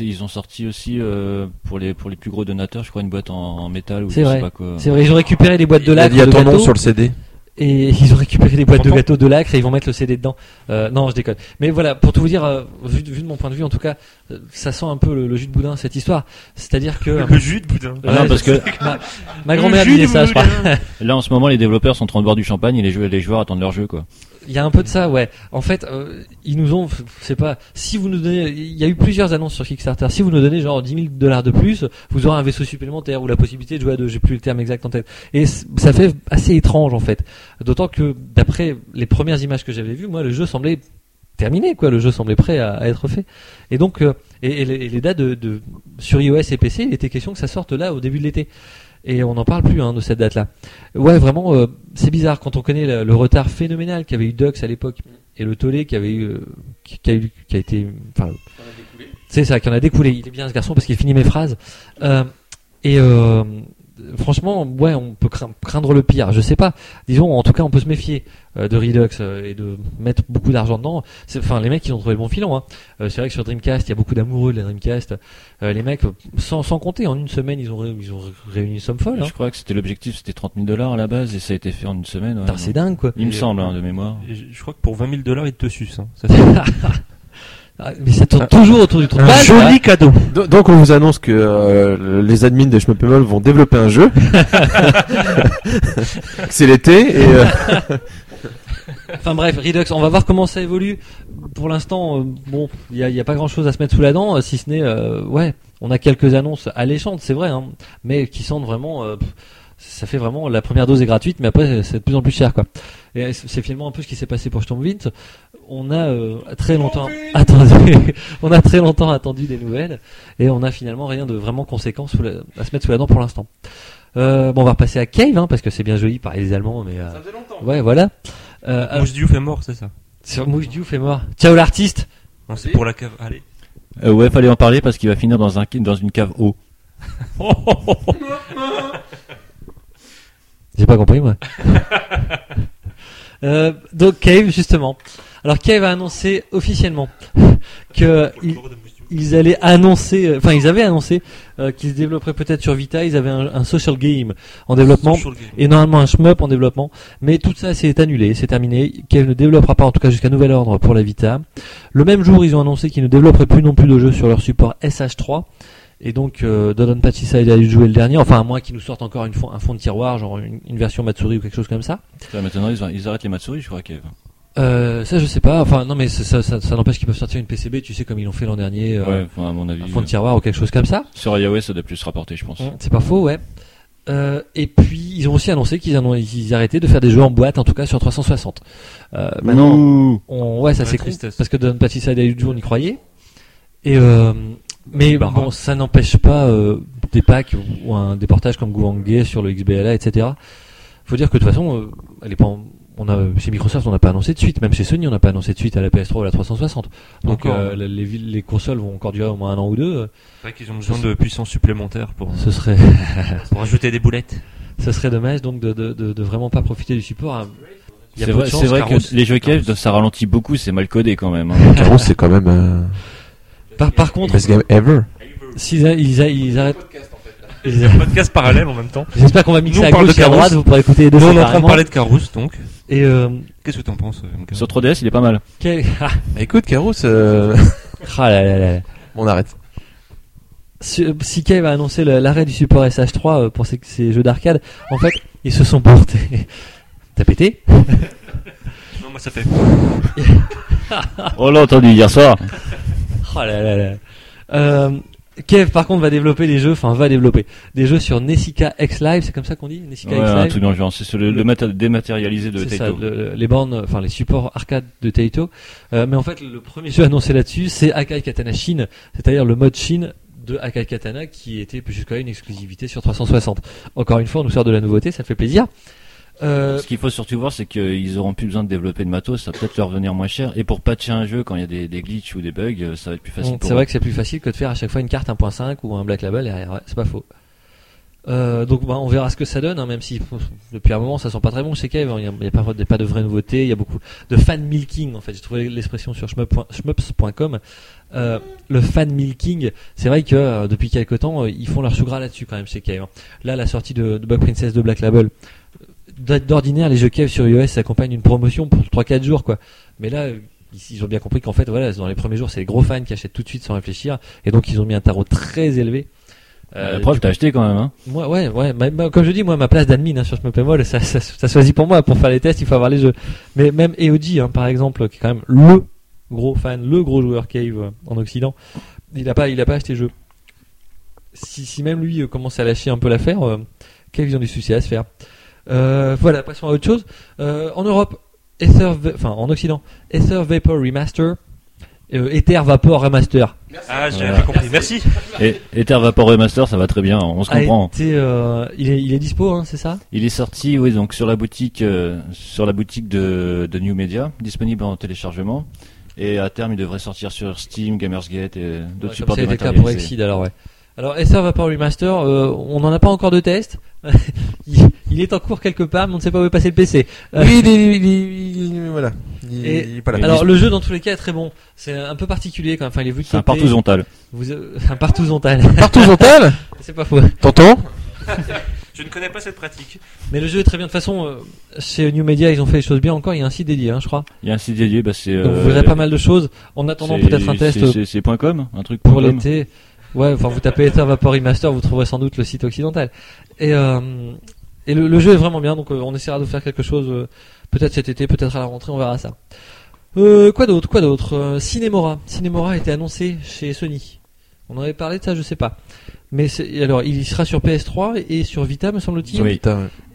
A: Ils
D: ont sorti aussi euh, pour les pour les plus gros donateurs, je crois, une boîte en, en métal ou
A: C'est
D: je
A: vrai.
D: sais pas quoi.
A: C'est vrai, ils ont récupéré des boîtes de
C: Il a
A: lacre
C: dit à
A: de
C: ton nom sur le CD.
A: Et ils ont récupéré des boîtes de gâteaux de lacre et ils vont mettre le CD dedans. Euh, non, je déconne. Mais voilà, pour tout vous dire, euh, vu, de- vu de mon point de vue, en tout cas, euh, ça sent un peu le, le jus de boudin cette histoire. C'est-à-dire que
B: Le jus de boudin.
D: Ah non, parce que
A: ma, ma grand-mère disait
B: de
A: ça, je crois.
D: là, en ce moment, les développeurs sont en train de boire du champagne et les joueurs, les joueurs attendent leur jeu, quoi.
A: Il y a un peu de ça, ouais. En fait, euh, ils nous ont, c'est pas, si vous nous donnez, il y a eu plusieurs annonces sur Kickstarter. Si vous nous donnez genre 10 000 dollars de plus, vous aurez un vaisseau supplémentaire ou la possibilité de jouer à deux. J'ai plus le terme exact en tête. Et ça fait assez étrange en fait. D'autant que d'après les premières images que j'avais vues, moi, le jeu semblait terminé, quoi. Le jeu semblait prêt à, être fait. Et donc, euh, et, et les, et les dates de, de sur iOS et PC, il était question que ça sorte là au début de l'été. Et on n'en parle plus hein, de cette date-là. Ouais, vraiment, euh, c'est bizarre quand on connaît le, le retard phénoménal qu'avait eu Dux à l'époque et le tollé qui avait eu, euh, qui, qui a eu, qui a été, enfin, c'est ça, qui en a découlé. Il est bien ce garçon parce qu'il finit mes phrases. Euh, et euh, franchement, ouais, on peut crain- craindre le pire. Je sais pas. Disons, en tout cas, on peut se méfier euh, de Redux euh, et de mettre beaucoup d'argent dedans. C'est- Enfin, les mecs, ils ont trouvé le bon filon. Hein. Euh, c'est vrai que sur Dreamcast, il y a beaucoup d'amoureux de la Dreamcast. Les mecs, sans, sans compter, en une semaine, ils ont, ils ont réuni une somme folle. Hein.
D: Je crois que c'était l'objectif, c'était 30 000 dollars à la base et ça a été fait en une semaine. ouais.
A: C'est dingue, quoi.
D: Il me semble, hein, de mémoire.
B: Je crois que pour 20 000 dollars, ils te sucent. Hein. Ça,
A: Ah, mais ça tourne toujours autour du trou de
B: un
A: balle.
B: joli cadeau.
C: Do- Donc on vous annonce que euh, les admins de Schmuppemol vont développer un jeu. c'est l'été et euh,
A: Enfin bref, Redux, on va voir comment ça évolue. Pour l'instant, euh, bon, il y a, y a pas grand chose à se mettre sous la dent, euh, si ce n'est, euh, ouais, on a quelques annonces alléchantes, c'est vrai, hein, mais qui sentent vraiment, euh, pff, ça fait vraiment, la première dose est gratuite, mais après c'est de plus en plus cher, quoi. Et c'est c'est finalement un peu ce qui s'est passé pour Stormwind. On a euh, très longtemps attendu, on a très longtemps attendu des nouvelles, et on a finalement rien de vraiment conséquent sous la- à se mettre sous la dent pour l'instant. Euh, bon, on va repasser à Cave, hein, parce que c'est bien joli par les Allemands, mais euh, ouais, voilà. Euh, alors,
B: Mouche Diouf est mort, c'est ça
A: sur Mouche Diouf est mort. Ciao l'artiste
B: Non, c'est pour la cave. Allez.
D: Euh, ouais, fallait en parler parce qu'il va finir dans un dans une cave eau.
A: J'ai pas compris moi. euh, donc Cave justement. Alors Cave a annoncé officiellement que ils, ils allaient annoncer, euh, enfin ils avaient annoncé euh, qu'ils se développeraient peut-être sur Vita. Ils avaient un, un social game en développement et normalement un shmup en développement. Mais tout ça c'est annulé, c'est terminé. Cave ne développera pas en tout cas jusqu'à nouvel ordre pour la Vita. Le même jour ils ont annoncé qu'ils ne développeraient plus non plus de jeux sur leur support SH3. Et donc, euh, Don Pachiside a joué le dernier, enfin à moins qu'ils nous sortent encore une fond- un fond de tiroir, genre une, une version Matsuri ou quelque chose comme ça.
D: Ça, maintenant, ils, ils arrêtent les Matsuri, je crois, Kev.
A: Euh, ça je sais pas, enfin non mais ça, ça, ça, ça n'empêche qu'ils peuvent sortir une PCB, tu sais comme ils l'ont fait l'an dernier, euh,
D: ouais, enfin, à mon avis.
A: un fond de
D: euh,
A: tiroir ou quelque chose comme ça.
D: Sur iOS, ça doit plus se rapporter, je pense.
A: C'est pas faux, ouais. Euh, et puis ils ont aussi annoncé qu'ils en ont- ils arrêtaient de faire des jeux en boîte, en tout cas sur 360. Euh, maintenant,
D: Ouh.
A: on, ouais, ça c'est con,
B: tristesse.
A: parce que Don Pachiside et on y croyait. Et euh, mais bon, ça n'empêche pas euh, des packs ou un des portages comme Gouangé sur le XBLA, etc. Faut dire que de toute façon, euh, elle est pas en- on a chez Microsoft on n'a pas annoncé de suite, même chez Sony on n'a pas annoncé de suite à la PS3 ou à la 360. Donc euh, les, les, les consoles vont encore durer au moins un an ou deux.
B: C'est vrai qu'ils ont besoin de puissance supplémentaire pour,
A: Ce serait
B: pour ajouter des boulettes.
A: ce serait dommage donc de, de, de, de vraiment pas profiter du support. hein. Il y a
D: C'est vrai,
A: de chance,
D: c'est vrai
A: Caros.
D: que les jeux Kev, ça ralentit beaucoup, c'est mal codé quand même. hein.
C: Caro c'est quand même euh,
A: Par, par contre,
C: best game ever.
A: s'ils ils arrêtent. Ils-
B: Un podcast parallèle en même temps.
A: J'espère qu'on va mixer
B: Nous, on
A: à
B: parle
A: gauche
B: de
A: et à
B: Carousse.
A: droite, vous pourrez écouter les deux
B: Nous, on est en train de
A: séparément.
B: parler de Carousse, donc.
A: Et euh,
B: Qu'est-ce que t'en penses, euh,
D: Sur 3DS, il est pas mal.
A: quel... ah,
C: Bah, écoute Caro, euh...
A: ah là là là
C: on arrête.
A: Si, si Cave a annoncé le- l'arrêt du support SH3 euh, pour ces, ces jeux d'arcade, en fait, ils se sont portés. T'as pété
B: Non, moi ça fait.
D: On l'a entendu hier soir.
A: Oh là là là. Euh, Kev, par contre, va développer des jeux, enfin, va développer des jeux sur Nessica X Live, c'est comme ça qu'on dit Nessica
D: Ouais,
A: X
D: un
A: Live
D: truc dans le genre. C'est le, le maté- dématérialisé de
A: ça,
D: Taito.
A: le- les bornes, enfin les supports arcade de Taito. Euh, mais en fait, le premier jeu annoncé là-dessus, c'est Akai Katana Shin, c'est-à-dire le mode Shin de Akai Katana qui était jusqu'à une exclusivité sur 360. Encore une fois, on nous sort de la nouveauté, ça fait plaisir. Euh,
D: Ce qu'il faut surtout voir, c'est qu'ils auront plus besoin de développer de matos, ça va peut-être leur venir moins cher. Et pour patcher un jeu quand il y a des, des glitches ou des bugs, euh, ça va être plus facile.
A: c'est vrai que c'est plus facile que de faire à chaque fois une carte 1.5 ou un Black Label derrière, ouais, c'est pas faux. Euh, donc bah, on verra ce que ça donne, hein, même si pff, depuis un moment ça sent pas très bon chez Cave, hein, il y a, pas, de vraies nouveautés, il y a beaucoup de fan milking en fait, j'ai trouvé l'expression sur shmup- shmups.com. Euh, le fan milking, c'est vrai que euh, depuis quelques temps ils font leur chou gras là-dessus quand même chez Cave. hein. Là la sortie de, de Bug Princess de Black Label, d'ordinaire les jeux Cave sur iOS s'accompagnent d'une promotion pour 3-4 jours quoi. Mais là euh, ils, ont bien compris qu'en fait, voilà, dans les premiers jours, c'est les gros fans qui achètent tout de suite sans réfléchir, et donc ils ont mis un tarot très élevé. Euh,
D: la preuve, t'as acheté quand même, hein.
A: moi, ouais, ouais. ma- ma- comme je dis, moi, ma place d'admin hein, sur Smopemol, ça, ça, ça choisit pour moi. Pour faire les tests, il faut avoir les jeux. Mais même EOG, hein, par exemple, qui est quand même le gros fan, le gros joueur Cave euh, en Occident, il a pas, il a pas acheté le jeu. Si, si même lui euh, commence à lâcher un peu l'affaire, Cave, ils ont des soucis à se faire. Euh, voilà, passons à autre chose. Euh, en Europe, Ether, enfin en Occident, Ether Vapor Remaster, euh, Ether Vapor Remaster.
B: Ah, j'ai
D: Voilà.
B: compris. Merci.
D: Et Ether Vapor Remaster, ça va très bien, on se
A: A
D: comprend.
A: été, euh, il est, il est dispo, hein, c'est ça?
D: Il est sorti, oui, donc sur la boutique, euh, sur la boutique de, de New Media, disponible en téléchargement. Et à terme, il devrait sortir sur Steam, Gamersgate et d'autres
A: Ouais,
D: supports
A: le cas pour. Exceed alors ouais. Alors Ether Vapor Remaster, euh, on n'en a pas encore de test. il, est en cours quelque part, mais on ne sait pas où est passé le PC. Euh,
C: Oui, il est, il est- il est- voilà. Il,
A: Et-
C: il est pas là.
A: Alors le jeu dans tous les cas est très bon. C'est un peu particulier quand même. Enfin, il est vu de
D: C'est un
A: côté.
D: partout zontal.
A: Vous, euh, un partout zontal.
C: Partout zontal
A: c'est pas faux.
C: T'entends
B: Je ne connais pas cette pratique.
A: Mais le jeu est très bien. De toute façon, euh, chez New Media, ils ont fait les choses bien encore. Il y a un site dédié, hein, je crois.
D: Il y a un site dédié, bah c'est.
A: Donc vous verrez pas mal de choses. En attendant peut-être un test
D: c'est- .com, un truc
A: pour l'été. Ouais, enfin vous tapez Ether Vapor Remaster, vous trouverez sans doute le site occidental. Et euh, et le, le jeu est vraiment bien, donc euh, on essaiera de faire quelque chose euh, peut-être cet été, peut-être à la rentrée, on verra ça. Euh, quoi d'autre, quoi d'autre Cinemora. Cinemora a été annoncé chez Sony. On en avait parlé de ça, je sais pas. Mais alors il sera sur PS3 et sur Vita, me semble-t-il.
D: Oui.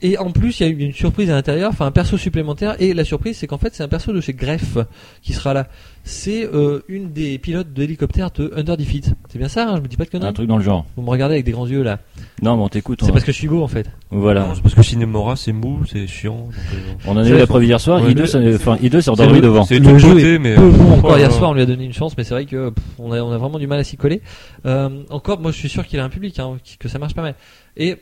A: Et en plus, il y a eu une surprise à l'intérieur, enfin un perso supplémentaire. Et la surprise, c'est qu'en fait, c'est un perso de chez Greff qui sera là. C'est euh, une des pilotes d'hélicoptère de Under Defeat. C'est bien ça, hein, je me dis pas de
D: Un
A: conneries.
D: truc dans le genre.
A: Vous me regardez avec des grands yeux là.
D: Non, mais on t'écoute.
A: C'est
D: on-
A: parce que je suis beau en fait.
D: Voilà.
B: C'est parce que Cinemora, c'est mou, c'est chiant. donc, euh,
D: On en a eu la preuve hier soir.
B: Ouais,
D: I2,
B: mais-
D: ça- enfin, I2 c'est
A: C'est
D: endormi
A: le-
D: devant.
B: C'est
A: Le jeu
B: côté, mais.
A: Peu
B: euh,
A: bon encore hier soir, on lui a donné une chance, mais c'est vrai que pff, on a, on a vraiment du mal à s'y coller. Euh, encore, moi je suis sûr qu'il a un public, hein, que ça marche pas mal. Et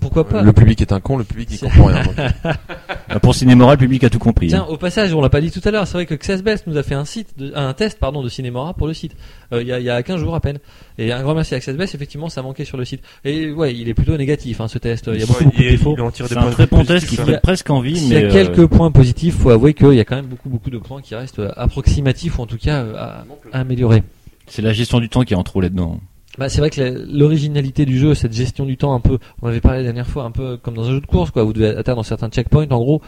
A: pourquoi pas
C: Le public est un con, le public
A: C'est-
C: comprend rien. donc.
D: Pour Cinémora, le public a tout compris.
A: Tiens,
D: hein.
A: au passage, on l'a pas dit tout à l'heure, c'est vrai que Xsbest nous a fait un site, de- un test pardon de Cinemora pour le site. Euh, Il y, a, y a 15 jours à peine. Et un grand merci à Xsbest, effectivement, ça manquait sur le site. Et ouais, il est plutôt négatif hein, ce test. Il y a beaucoup,
B: Ouais,
A: beaucoup de défauts.
B: il en tire des
D: C'est un
B: points
D: très bon
B: positifs,
D: test qui fait presque envie,
A: S'il y a
D: euh,
A: quelques points positifs, faut avouer qu'il y a quand même beaucoup beaucoup de points qui restent approximatifs ou en tout cas euh, à, à améliorer.
D: C'est la gestion du temps qui est en trop là-dedans.
A: Bah, c'est vrai que l'originalité du jeu, cette gestion du temps un peu, on avait parlé la dernière fois, un peu comme dans un jeu de course, quoi. Vous devez atteindre certains checkpoints, en gros,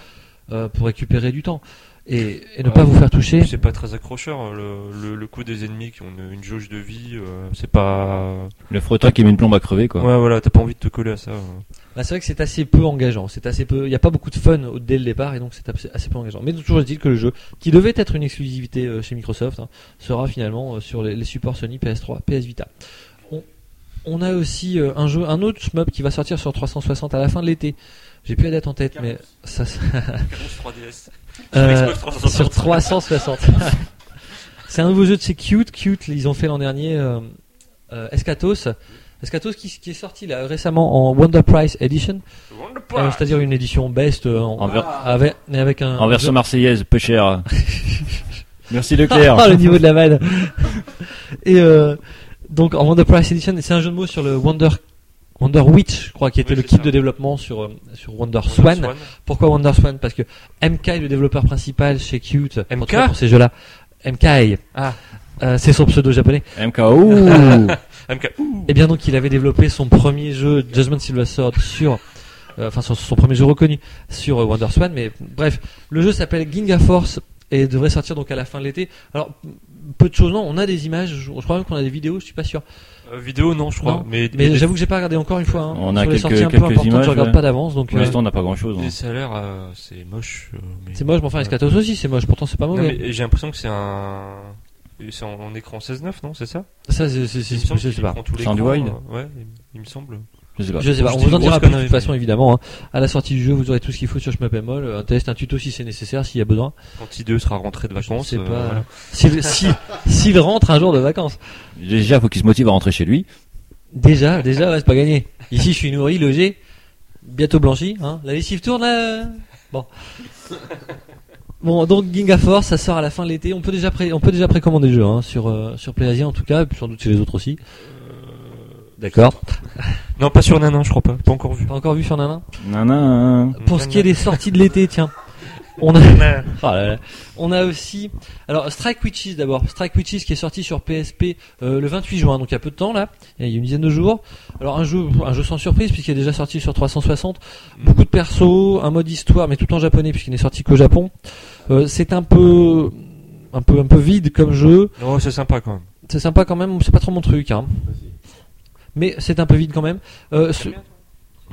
A: euh, pour récupérer du temps et, et ne
B: Ouais.
A: pas vous faire toucher.
B: C'est pas très accrocheur. hein, Le, le, le coup des ennemis qui ont une, une jauge de vie, euh, c'est pas.
D: Le frotteur qui met une plombe à crever, quoi.
B: Ouais, voilà, t'as pas envie de te coller à ça. hein.
A: Bah, c'est vrai que c'est assez peu engageant. C'est assez peu. Il n'y a pas beaucoup de fun dès le départ et donc c'est assez, assez peu engageant. Mais toujours est-il que le jeu, qui devait être une exclusivité euh, chez Microsoft, hein, sera finalement euh, sur les, les supports Sony, PS3, PS Vita. On, a aussi euh, un jeu, un autre shmup qui va sortir sur 360 à la fin de l'été. J'ai plus la date en tête, mais ça, ça-
B: 3DS.
A: Euh,
B: Xbox 360.
A: sur 360. c'est un nouveau jeu de chez Cute. Cute, ils ont fait l'an dernier euh, euh, Escatos. Escatos qui, qui est sorti là récemment en Wonder Price Edition, euh, c'est-à-dire une édition best euh, en,
D: En ver-
A: avec, un
D: En version
A: jeu-
D: marseillaise, peu cher. Merci Leclerc.
A: Ah, le niveau de la vanne. Et euh, donc en Wonder Price Edition, c'est un jeu de mots sur le Wonder Wonder Witch, je crois, qui était
B: Oui,
A: le
B: c'est
A: kit
B: ça.
A: de développement sur euh, sur Wonder Swan. Pourquoi Wonder Swan? Parce que MK est le développeur principal chez Cute.
B: MK?
A: cas pour ces jeux-là. MK.
B: Ah.
A: Euh, c'est son pseudo japonais.
D: MKO.
B: MK.
A: Et bien donc il avait développé son premier jeu Judgment Silver Sword sur euh, enfin son, son premier jeu reconnu sur euh, Wonder Swan mais bref, le jeu s'appelle Ginga Force et devrait sortir donc à la fin de l'été. Alors peu de choses non, on a des images, je, je crois même qu'on a des vidéos, je suis pas sûr.
B: Euh, vidéo, non, je crois.
A: Non,
B: mais
A: Mais
B: mais-
A: j'avoue que j'ai pas regardé encore une fois hein.
D: On a
A: sur les
D: quelques-
A: sorties un peu
D: quelques
A: importantes,
D: images,
A: je regarde
D: ouais.
A: pas d'avance donc
D: Pour
A: euh,
D: l'instant, on n'a pas grand-chose.
B: mais
D: hein.
B: ça a l'air, euh, c'est moche. euh, mais-
A: c'est moche, mais enfin Escatos aussi c'est moche, pourtant c'est pas
B: Non,
A: mauvais.
B: mais j'ai l'impression que c'est un. C'est en, en écran 16-9, non C'est ça?
A: Ça c'est c'est- c'est-
B: Il me semble
A: je sais
B: qu'il
A: pas.
B: prend tout
D: C'est en
B: l'écran,
D: wide
B: euh, Ouais, il, il me semble.
D: Je sais pas.
A: Je sais pas, on vous en dira plus de toute façon évidemment. hein. À la sortie du jeu, vous aurez tout ce qu'il faut sur Shmup.mol, un test, un tuto si c'est nécessaire, s'il y a besoin.
B: Quand I2 sera rentré de vacances.
A: Je sais
B: euh,
A: pas.
B: voilà.
A: S'il si, s'il rentre un jour de vacances.
D: Déjà, faut qu'il se motive à rentrer chez lui.
A: Déjà, déjà, ouais, c'est pas gagné. Ici, je suis nourri, logé, bientôt blanchi. Hein. La lessive tourne là. Bon. Bon, donc Ginga Force, ça sort à la fin de l'été. On peut déjà pré on peut déjà précommander le jeu hein, sur euh, sur PlayAsia en tout cas, et puis sans doute chez les autres aussi. D'accord.
B: Non, pas sur Nanin, je crois pas. Pas encore vu.
A: Pas encore vu sur Nana.
D: Nana.
A: Pour ce qui est des sorties de l'été, tiens. On a, là là. on a aussi, alors Strike Witches d'abord, Strike Witches qui est sorti sur PSP euh, le 28 juin, donc il y a peu de temps là, il y a une dizaine de jours. Alors un jeu, un jeu sans surprise puisqu'il est déjà sorti sur 360, beaucoup de persos, un mode histoire, mais tout en japonais puisqu'il n'est sorti qu'au Japon. Euh, c'est un peu, un peu, un peu vide comme jeu.
B: Non, c'est sympa quand même.
A: C'est sympa quand même, c'est pas trop mon truc, hein. Mais c'est un peu vide quand même. Euh, ce-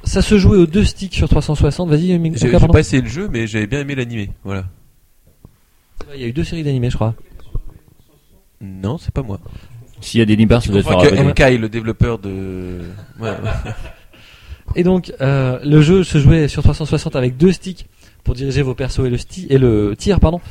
A: ça se jouait aux deux sticks sur 360. Vas-y,
C: J'ai pas essayé le jeu, mais j'avais bien aimé l'animé. Voilà.
A: Il y a eu deux séries d'animés, je crois.
C: Non, c'est pas moi.
D: S'il y a des libars, ça doit être
C: MK, le développeur de. Ouais.
A: Et donc, euh, le jeu se jouait sur 360 avec deux sticks pour diriger vos persos et le, sti et le tir, pardon.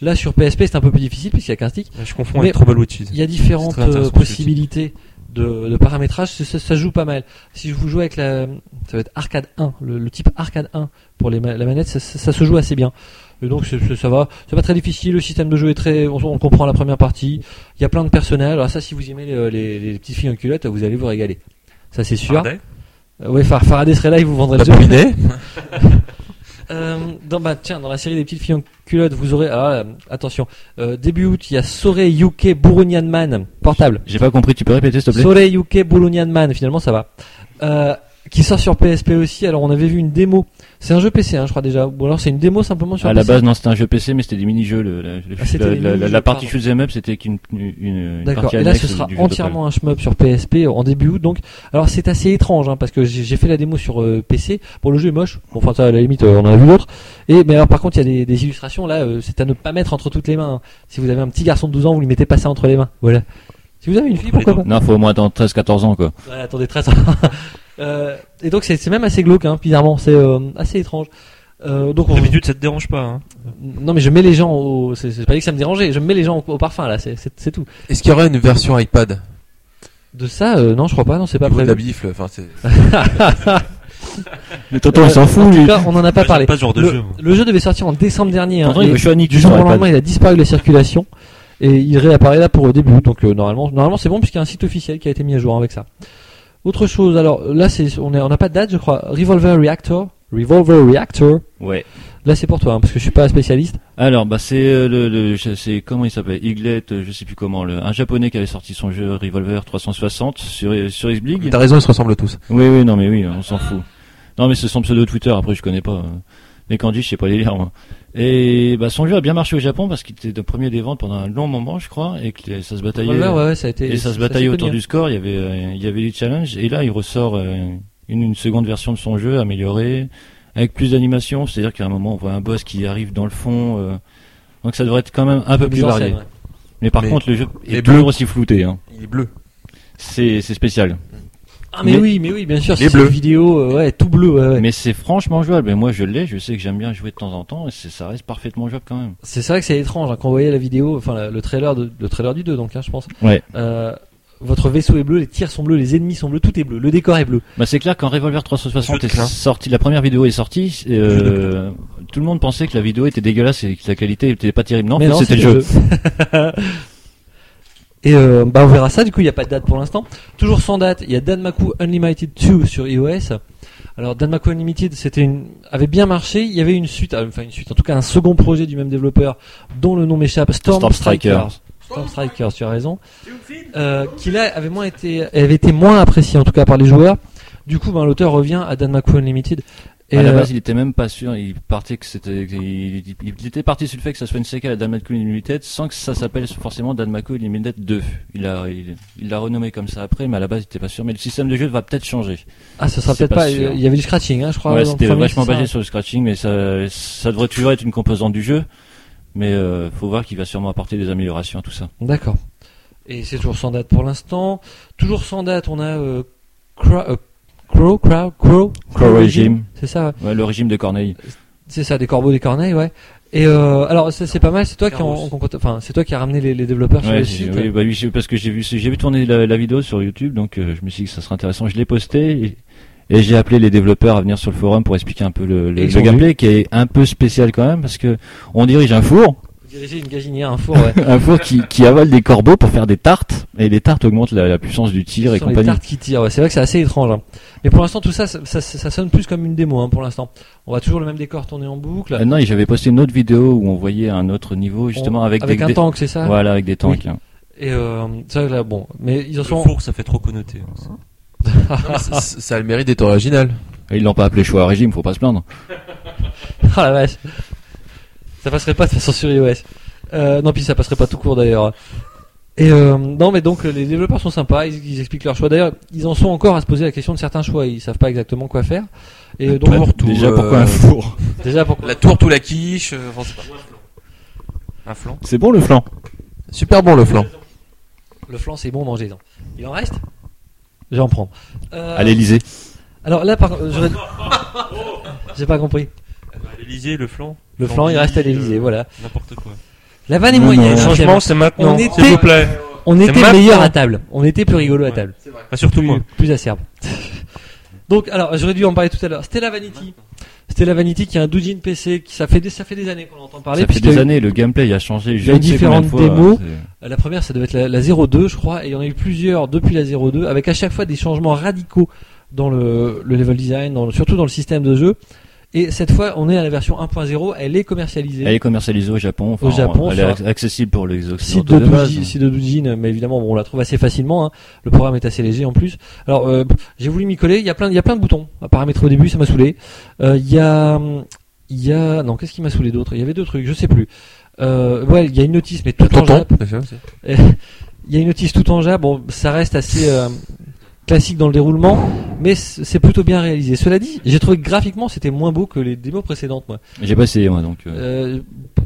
A: Là, sur PSP, c'est un peu plus difficile puisqu'il y a qu'un stick.
B: Je confonds
A: Mais-
B: avec Trouble Witches.
A: Il y a différentes euh, possibilités de, de paramétrage. Ça, joue pas mal. Si vous joue avec la, ça va être arcade 1, le, le type arcade 1 pour les la manette, ça, ça- ça se joue assez bien. Et donc ça va, c'est pas très difficile. Le système de jeu est très, on, on comprend la première partie. Il y a plein de personnages. Alors ça, si vous aimez les, les, les petites filles en culotte, vous allez vous régaler. Ça c'est sûr.
B: Faraday?
A: Euh, ouais, Faraday serait là, il vous vendrait le jeu. Euh, dans, bah, tiens, dans la série des petites filles en culotte, vous aurez, ah, euh, attention, euh, début août, il y a Sore Yuke Burunyan Man, portable.
D: J'ai pas compris, tu peux répéter s'il te plaît?
A: Sore Yuke Burunyan Man, finalement ça va. Euh, qui sort sur PSP aussi. Alors on avait vu une démo. C'est un jeu PC, hein, je crois déjà. Ou alors c'est une démo simplement sur
D: À la base, non, c'était un jeu PC, mais c'était des mini-jeux. Le, le-
A: Ah,
D: la- la-
A: mini-jeux,
D: la partie shoot'em up, c'était qu'une une, une
A: D'accord. Et là, ce sera entièrement un shmup sur PSP en début août. Donc, alors c'est assez étrange, hein, parce que j'ai j'ai fait la démo sur euh, PC. Bon, le jeu est moche. Bon, enfin ça, à la limite, euh, on en a vu d'autres. Et mais alors, par contre, il y a des, des illustrations. Là, euh, c'est à ne pas mettre entre toutes les mains. hein. Si vous avez un petit garçon de 12 ans, vous lui mettez pas ça entre les mains. Voilà. Si vous avez une fille, pourquoi pas.
D: Non, faut au moins attendre 13-14 ans, quoi.
A: Ouais, attendez, très euh, Et donc, c'est c'est même assez glauque, hein, bizarrement. C'est euh, assez étrange. Euh, donc, on-
B: D'habitude, ça te dérange pas. Hein.
A: non, mais je mets les gens au. C'est pas dit que ça me dérangeait. Je mets les gens au, au parfum là. C'est tout.
C: Est-ce qu'il y aura une version iPad?
A: De ça, euh, non, je crois pas. Non, c'est pas
C: de
A: prévu.
C: la bifle, enfin c'est.
D: Mais tonton, il s'en fout,
A: En tout
D: lui.
A: cas, on en a pas parlé.
B: pas ce genre de
A: le,
B: jeu.
A: le jeu devait sortir en décembre dernier. hein,
D: Tonton, il
A: du jour au lendemain, il a disparu de la circulation et il réapparaît là pour le début. Donc euh, normalement, normalement c'est bon puisqu'il y a un site officiel qui a été mis à jour avec ça. Autre chose, alors là, c'est on est- on n'a pas de date, je crois. Revolver Reactor, Revolver Reactor.
D: Ouais.
A: Là, c'est pour toi, hein, parce que je suis pas spécialiste.
D: Alors, bah, c'est euh, le, le, c'est comment il s'appelle? Eaglet, euh, je sais plus comment, le, un japonais qui avait sorti son jeu Revolver 360 sur sur Xblig.
C: T'as raison, ils se ressemblent tous.
D: Oui, oui, non, mais oui, on s'en fout. Non, mais c'est son pseudo Twitter. Après, je connais pas. Les kanji, je sais pas les lire. Moi. Et bah, son jeu a bien marché au Japon parce qu'il était le premier des ventes pendant un long moment, je crois, et que ça se bataillait.
A: Ouais, ouais, ça a été.
D: Et ça se bataillait autour
A: connu,
D: du score. Il y avait, euh, il y avait les challenges. Et là, il ressort euh, une, une seconde version de son jeu améliorée, avec plus d'animation. C'est-à-dire qu'à un moment, on voit un boss qui arrive dans le fond. euh, donc ça devrait être quand même un peu plus varié.
A: scène, ouais.
D: Mais par
C: Mais-
D: contre, le jeu est
C: bleu.
D: toujours aussi flouté. Hein.
C: Il est bleu.
D: C'est c'est spécial.
A: Ah mais,
D: Mais-
A: oui, mais oui, bien sûr. C'est
C: bleu.
A: une vidéo, euh, ouais, tout bleu. Ouais, ouais.
D: Mais c'est franchement jouable. Et moi, je l'ai. Je sais que j'aime bien jouer de temps en temps. Et c'est- ça reste parfaitement jouable quand même.
A: C'est vrai que c'est étrange hein, quand vous voyez la vidéo, enfin la- le trailer de, le trailer du 2 donc hein, je pense.
D: Ouais.
A: Euh, votre vaisseau est bleu, les tirs sont bleus, les ennemis sont bleus, tout est bleu, le décor est bleu.
D: Bah c'est clair quand Revolver 360
B: Jeu de
D: est sorti, la première vidéo est sortie, euh, tout le monde pensait que la vidéo était dégueulasse et que la qualité était pas terrible.
A: Mais non,
D: c'était le jeu.
A: Et euh, bah on verra ça. Du coup, il n'y a pas de date pour l'instant. Toujours sans date. Il y a Danmaku Unlimited 2 sur iOS. Alors Danmaku Unlimited, c'était une avait bien marché. Il y avait une suite, enfin une suite, en tout cas un second projet du même développeur dont le nom m'échappe. Storm,
D: Storm Striker.
A: Strikers. Storm Strikers, tu as raison. Euh, qui là avait moins été, avait été moins apprécié en tout cas par les joueurs. Du coup, ben, l'auteur revient à Danmaku Unlimited. Et,
D: à la
A: euh,
D: base, il était même pas sûr. Il partait que c'était, il, était parti sur le fait que ça soit une séquelle à Danmaku Unlimited sans que ça s'appelle forcément Danmaku Unlimited 2. Il a, il, il l'a renommé comme ça après, mais à la base, il était pas sûr. Mais le système de jeu va peut-être changer.
A: ah, ce sera peut-être
D: pas.
A: Il y avait du scratching, hein, je crois.
D: ouais, c'était vachement
A: ça
D: basé sur le scratching, mais ça, ça devrait toujours être une composante du jeu. Mais euh, faut voir qu'il va sûrement apporter des améliorations à tout ça.
A: D'accord. Et c'est toujours sans date pour l'instant. Toujours sans date, on a euh, euh, Crow, Crow, Crow,
D: Crow Regime.
A: C'est ça,
D: Ouais, le régime de Corneille.
A: c'est ça, des corbeaux, des corneilles, ouais. Et euh, alors c'est pas mal. C'est toi qui, en, enfin c'est toi qui a ramené les, les développeurs sur
D: Ouais,
A: le site.
D: oui, bah oui, parce que j'ai vu, j'ai vu tourner la, la vidéo sur YouTube, donc euh, je me suis dit que ça serait intéressant. Je l'ai posté et, et j'ai appelé les développeurs à venir sur le forum pour expliquer un peu le, le- le gameplay qui est un peu spécial quand même parce que on dirige un four.
A: Diriger une gazinière, un four, ouais.
D: un four qui, qui avale des corbeaux pour faire des tartes, et les tartes augmentent la, la puissance du tir et
A: Ce les
D: compagnie.
A: tartes qui tirent, ouais. C'est vrai que c'est assez étrange. hein. Mais pour l'instant, tout ça ça, ça, ça sonne plus comme une démo, hein, pour l'instant. On va toujours le même décor tourner en boucle.
D: Euh, non, et j'avais posté une autre vidéo où on voyait un autre niveau, justement,
A: On-
D: avec, des,
A: un tank, c'est ça?
D: Voilà, avec des tanks. hein.
A: Et euh, c'est vrai que là, bon, mais ils en
B: Le
A: sont.
B: four, ça fait trop connoté. hein.
C: ça, ça a le mérite d'être original.
D: Et Ils l'ont pas appelé choix à régime, faut pas se plaindre.
A: Ah la vache. Ça passerait pas de façon sur iOS. Euh, non, puis ça passerait pas tout court d'ailleurs. Et euh, non, mais donc les développeurs sont sympas, ils, ils expliquent leurs choix. D'ailleurs, ils en sont encore à se poser la question de certains choix. Ils savent pas exactement quoi faire. Et
C: La
A: donc
C: tour, tout,
D: Déjà,
C: euh,
D: pourquoi un four
A: déjà pourquoi
C: La tour, tout la quiche. euh, enfin, c'est pas-
B: Un flanc.
D: C'est bon le flanc
C: Super bon le flan.
A: le flan c'est bon manger. non. Il en reste Je vais en prendre. Euh,
D: À l'Elysée.
A: Alors là, par j'aurais- j'ai pas compris.
B: L'Elysée, le flanc.
A: Le flan, il reste à l'Elysée,
B: euh,
A: voilà.
B: N'importe quoi.
A: La vanne est moyenne.
D: non.
A: hein,
B: Le changement, c'est maintenant,
A: On
B: s'il
A: était-
B: vous plaît.
A: On était
B: maintenant.
A: meilleur à table. On était plus rigolo à
B: Ouais.
A: table.
B: Pas surtout moi.
A: plus, acerbe. Donc, alors, j'aurais dû en parler tout à l'heure. Stella Vanity. Stella Vanity qui est un doujin PC qui ça fait des, ça fait des années qu'on entend parler.
D: Ça fait des années, le gameplay a changé. Je
A: y a eu différentes démos.
D: c'est-
A: La première, ça devait être la, la 02, je crois, et il y en a eu plusieurs depuis la 02, avec à chaque fois des changements radicaux dans le, le level design, dans le- surtout dans le système de jeu. Et cette fois, on est à la version 1.0, elle est commercialisée.
D: Elle est commercialisée au Japon. enfin,
A: Au Japon,
D: Elle est accessible pour les
A: site
D: occidentaux
A: de
D: de base.
A: Doujin, site de Doujin, mais évidemment, bon, on la trouve assez facilement. hein. Le programme est assez léger en plus. Alors, euh, j'ai voulu m'y coller. Il y a plein, il y a plein de boutons à paramétrer au début. Ça m'a saoulé. Euh, Il y a, il y a, non, qu'est-ce qui m'a saoulé d'autre? Il y avait deux trucs, je sais plus. Euh, ouais, il y a une notice, mais tout en. Jap. Il y a une notice tout en Jap. Bon, ça reste assez euh, classique dans le déroulement, mais c'est plutôt bien réalisé. Cela dit, j'ai trouvé que graphiquement, c'était moins beau que les démos précédentes, moi.
D: J'ai pas essayé moi donc. euh,
A: Euh,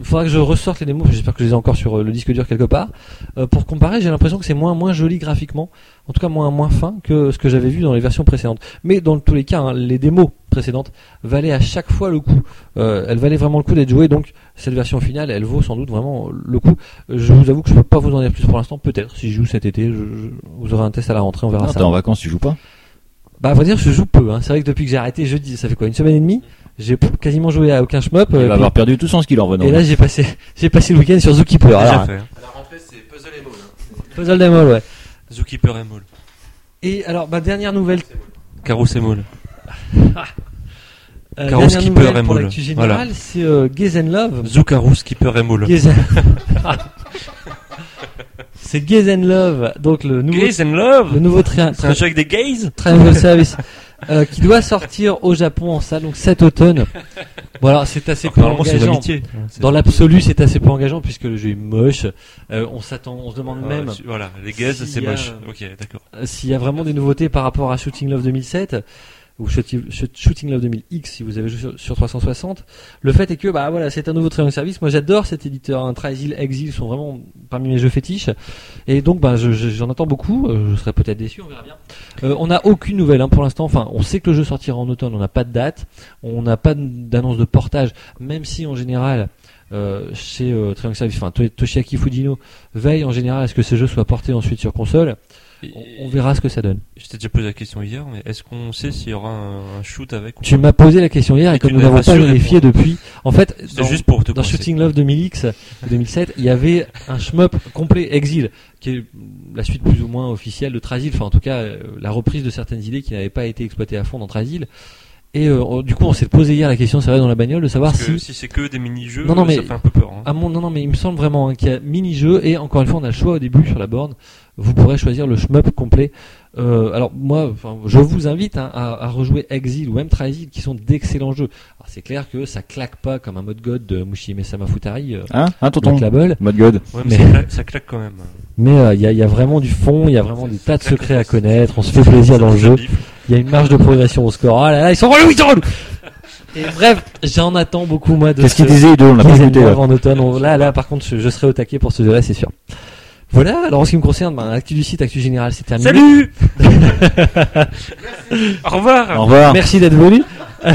A: faudra que je ressorte les démos, j'espère que je les ai encore sur euh, le disque dur quelque part. Euh, pour comparer, j'ai l'impression que c'est moins moins joli graphiquement, en tout cas moins moins fin que ce que j'avais vu dans les versions précédentes. Mais dans tous les cas, hein, les démos précédentes valaient à chaque fois le coup. Euh, elles valaient vraiment le coup d'être jouées, donc cette version finale, elle vaut sans doute vraiment le coup. Je vous avoue que je peux pas vous en dire plus pour l'instant, peut-être si je joue cet été, je, je- vous aurez un test à la rentrée, on verra
D: non,
A: ça.
D: t'es en vacances, tu joues pas?
A: Bah à vrai dire, je joue peu. Hein. C'est vrai que depuis que j'ai arrêté jeudi, ça fait quoi, une semaine et demie, j'ai quasiment joué à aucun shmup.
D: Il
A: euh,
D: va
A: puis-
D: avoir perdu tout son skill en revenant.
A: et là, j'ai passé, j'ai passé le week-end sur Zookeeper. Alors,
B: fait.
C: À la rentrée, c'est puzzle et mots.
A: Puzzle Demol, ouais.
B: Zookeeper et Maul.
A: Et alors, ma dernière nouvelle,
B: Caro et Maul.
A: euh, dernière
B: Skipper
A: nouvelle
B: et
A: pour
B: Maul.
A: l'actu générale,
B: Voilà.
A: c'est euh, Gaze and Love.
B: Zoukarou, Skipper et Maul.
A: Gaze c'est Gaze and Love, donc le nouveau,
B: Gays and Love
A: le nouveau tri-
B: C'est un jeu avec des gays
A: Triangle Service, euh, qui doit sortir au Japon en salle, donc cet automne. Voilà, c'est assez peu
B: Normalement, c'est une
A: engageant. Dans l'absolu, c'est assez peu engageant puisque le jeu est moche. Euh, on s'attend, on se demande
B: Ah,
A: même
B: Voilà, les gays,
A: s'il
B: c'est
A: y a,
B: moche. Ok, d'accord.
A: Euh, s'il y a vraiment des nouveautés par rapport à Shooting Love 2007 ou Shooting Love 2000X si vous avez joué sur, sur 360 le fait est que bah voilà c'est un nouveau Triangle Service. Moi j'adore cet éditeur un Trisil Exil sont vraiment parmi mes jeux fétiches. Et donc bah je- je- j'en attends beaucoup. Euh, je serais peut-être déçu on verra bien. Euh, on n'a aucune nouvelle hein, pour l'instant. Enfin on sait que le jeu sortira en automne on n'a pas de date. On n'a pas d'annonce de portage. Même si en général euh, chez euh, Triangle Service, enfin To- Toshiaki Fujino veille en général à ce que ce jeu soit porté ensuite sur console. On, on verra ce que ça donne.
B: Je t'ai déjà posé la question hier, mais est-ce qu'on sait s'il y aura un, un shoot avec
A: Tu m'as posé la question hier et
B: Et
A: comme nous n'avons
B: pas
A: vérifié depuis, en fait, dans,
B: juste pour
A: dans. Shooting Love 2000X, 2007, il y avait un shmup complet Exil, qui est la suite plus ou moins officielle de Trasil, enfin en tout cas euh, la reprise de certaines idées qui n'avaient pas été exploitées à fond dans Trasil. Et euh, du coup, on s'est posé hier la question, c'est vrai, dans la bagnole, de savoir
B: Parce que
A: si
B: si c'est que des mini-jeux,
A: Non, non, mais-
B: ça fait un peu peur. hein.
A: Mon, non, non, mais il me semble vraiment hein, qu'il y a mini-jeu et encore une fois, on a le choix au début sur la borne. Vous pourrez choisir le shmup complet. Euh, alors moi, enfin, je vous invite hein, à, à rejouer Exil ou même Trisil, qui sont d'excellents jeux. Alors c'est clair que ça claque pas comme un mode God de Mushihime Samafutari, euh,
D: Hein Hein, tonton
A: Label,
D: Mode God.
B: Ouais, mais,
A: mais-
B: Ça, claque, ça claque quand même.
A: mais euh, il y, a, il y a vraiment du fond, il y a vraiment des tas de secrets à connaître. On se fait plaisir dans le jeu. Il y a une marge de progression au score. Ah là là, ils sont relous, ils sont relous. Et bref, j'en attends beaucoup moi de
D: Qu'est-ce
A: ce
D: qu'il disait, Ido On l'a pas écouté.
A: En automne. On- Là, là, par contre, je, je serai au taquet pour ce jeu-là, c'est sûr. Voilà. Alors, en ce qui me concerne, ben, actu du site, actu général, c'est terminé.
B: Salut Au revoir
D: Au revoir.
A: Merci d'être venu.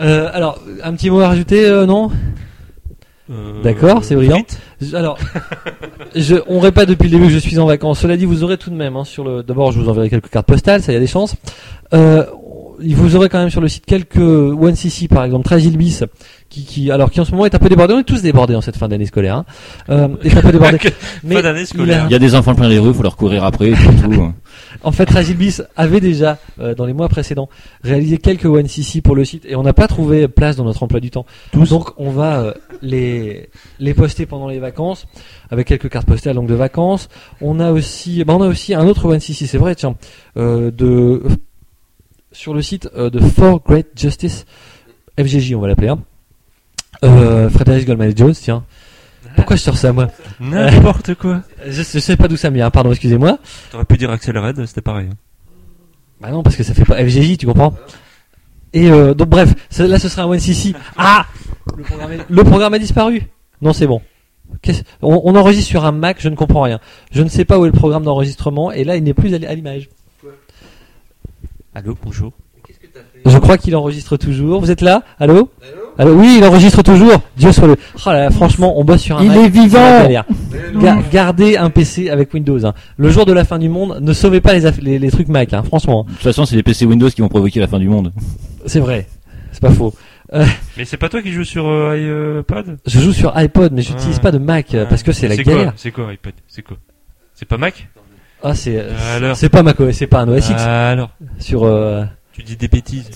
A: Euh, alors, un petit mot à rajouter, euh, non
B: Euh,
A: D'accord, c'est brillant. Je- Alors, je, on répète depuis le début que je suis en vacances. Cela dit, vous aurez tout de même, hein, sur le. D'abord, je vous enverrai quelques cartes postales, ça y a des chances. Il vous aurez quand même sur le site quelques OneCC par exemple, Tragilbis, qui, qui, alors qui en ce moment est un peu débordé. On est tous débordés en cette fin d'année scolaire. Hein. Euh, est un peu débordé. Mais
B: Fin d'année
A: il
B: scolaire.
A: a-
D: Il y a des enfants plein les rues, faut leur courir après, et tout.
A: En fait, Tragilbis avait déjà, euh, dans les mois précédents, réalisé quelques OneCC pour le site et on n'a pas trouvé place dans notre emploi du temps. Donc, on va euh, les les poster pendant les vacances avec quelques cartes postales donc de vacances. On a aussi, bah, on a aussi un autre OneCC, c'est vrai, tiens, euh, de sur le site euh, de For Great Justice, FGJ, on va l'appeler. Hein. Euh, Frédéric Goldman Jones, tiens. Pourquoi je sors ça moi
B: N'importe quoi.
A: je, je sais pas d'où ça me vient. Pardon, excusez-moi.
B: T'aurais pu dire Axel Red, c'était pareil. hein.
A: Bah non, parce que ça fait pas FGJ, tu comprends Et euh, donc bref, là ce sera un OneCC. Ah le programme, est- le programme a disparu. Non, c'est bon. On, on enregistre sur un Mac, je ne comprends rien. Je ne sais pas où est le programme d'enregistrement, et là il n'est plus à l'image.
B: Allô, bonjour.
A: Je crois qu'il enregistre toujours. Vous êtes là? Allô? Allô? Oui, il enregistre toujours. Dieu soit le. Oh là là, franchement, on bosse sur un
E: Il
A: Mac.
E: est vivant.
A: Ga- gardez un PC avec Windows. hein. Le jour de la fin du monde, ne sauvez pas les, aff- les, les trucs Mac. Hein, franchement,
D: De toute façon, c'est les PC Windows qui vont provoquer la fin du monde.
A: c'est vrai. C'est pas faux.
B: Mais c'est pas toi qui joues sur euh, iPad
A: Je joue sur iPod, mais j'utilise
B: Ouais.
A: pas de Mac euh, parce que c'est la galère?
B: C'est quoi iPad C'est quoi? C'est pas Mac?
A: Ah, c'est
B: Alors
A: c'est pas Mac OS, c'est pas un OS X.
B: Alors
A: Sur euh,
B: Tu dis des bêtises.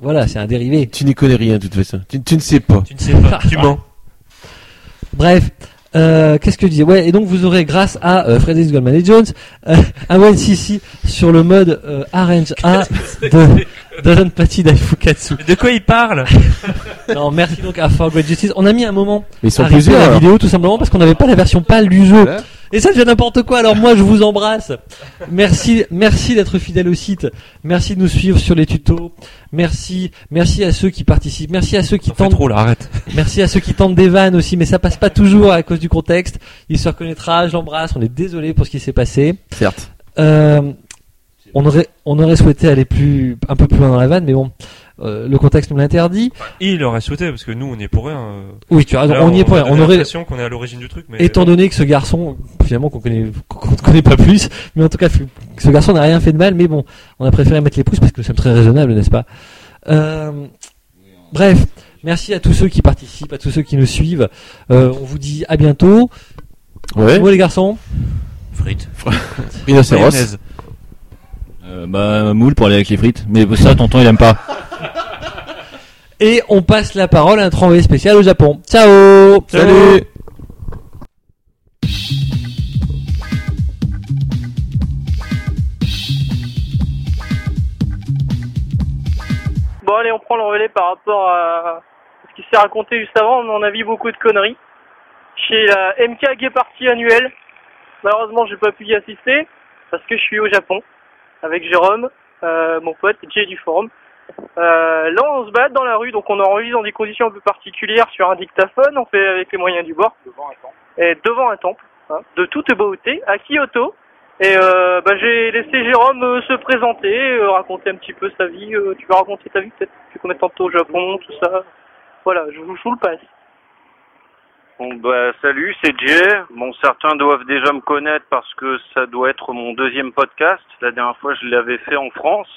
A: voilà, c'est un dérivé.
C: Tu n'y connais rien de toute façon. Tu, tu ne sais pas.
B: Tu ne sais pas. tu mens.
A: Bref, euh, qu'est-ce que je disais? Ouais, et donc vous aurez grâce à euh, Frederick Goldman et Jones euh, un OneCC sur le mode euh, Arrange A de Doesn't Patty Daifukatsu.
B: De quoi il parle?
A: Non, merci donc à For Great Justice. On a mis un moment
C: Mais ils sont plusieurs.
A: la
C: alors.
A: vidéo tout simplement parce qu'on n'avait pas la version pâle du jeu.
C: Voilà.
A: Et ça devient n'importe quoi. Alors moi, je vous embrasse. Merci, merci d'être fidèle au site. Merci de nous suivre sur les tutos. Merci, merci à ceux qui participent. Merci à ceux qui tentent.
B: trop là, arrête.
A: Merci à ceux qui tentent des vannes aussi, mais ça passe pas toujours à cause du contexte. Il se reconnaîtra. Je l'embrasse. On est désolé pour ce qui s'est passé.
C: Certes.
A: Euh, on aurait, on aurait souhaité aller plus, un peu plus loin dans la vanne, mais bon, euh, le contexte nous l'interdit.
B: Il aurait souhaité parce que nous on est pour rien. euh.
A: Oui, tu as raison. On y est pour rien. On aurait,
B: l'impression qu'on est à l'origine du truc, mais
A: Étant donné que ce garçon, finalement, qu'on connaît, qu'on ne connaît pas plus, mais en tout cas, ce garçon n'a rien fait de mal, mais bon, on a préféré mettre les pouces parce que nous sommes très raisonnables, n'est-ce pas? Euh, Bref, merci à tous ceux qui participent, à tous ceux qui nous suivent. Euh, on vous dit à bientôt.
C: Ouais.
A: Bon, les garçons,
D: Frites.
C: Rhinocéros.
D: Euh, bah, moule pour aller avec les frites. Mais ça, tonton, il aime pas.
A: Et on passe la parole à notre envoyé spécial au Japon. Ciao
C: Salut.
F: Bon allez, on prend le relais par rapport à ce qui s'est raconté juste avant. On a vu beaucoup de conneries. Chez la MK Gay Party annuelle, malheureusement j'ai pas pu y assister parce que je suis au Japon avec Jérôme, euh, mon pote Jay du forum. Euh, là on se balade dans la rue, donc on enregistre dans des conditions un peu particulières sur un dictaphone, on fait avec les moyens du bord. Et devant un temple, hein, de toute beauté, à Kyoto. Et euh, bah, j'ai laissé Jérôme euh, se présenter, euh, raconter un petit peu sa vie. Euh, tu vas raconter ta vie peut-être? Depuis combien de temps au Japon, tout ça? Voilà, je vous, je vous le passe.
G: Bon bah salut, c'est Jay. Bon certains doivent déjà me connaître parce que ça doit être mon deuxième podcast. La dernière fois je l'avais fait en France.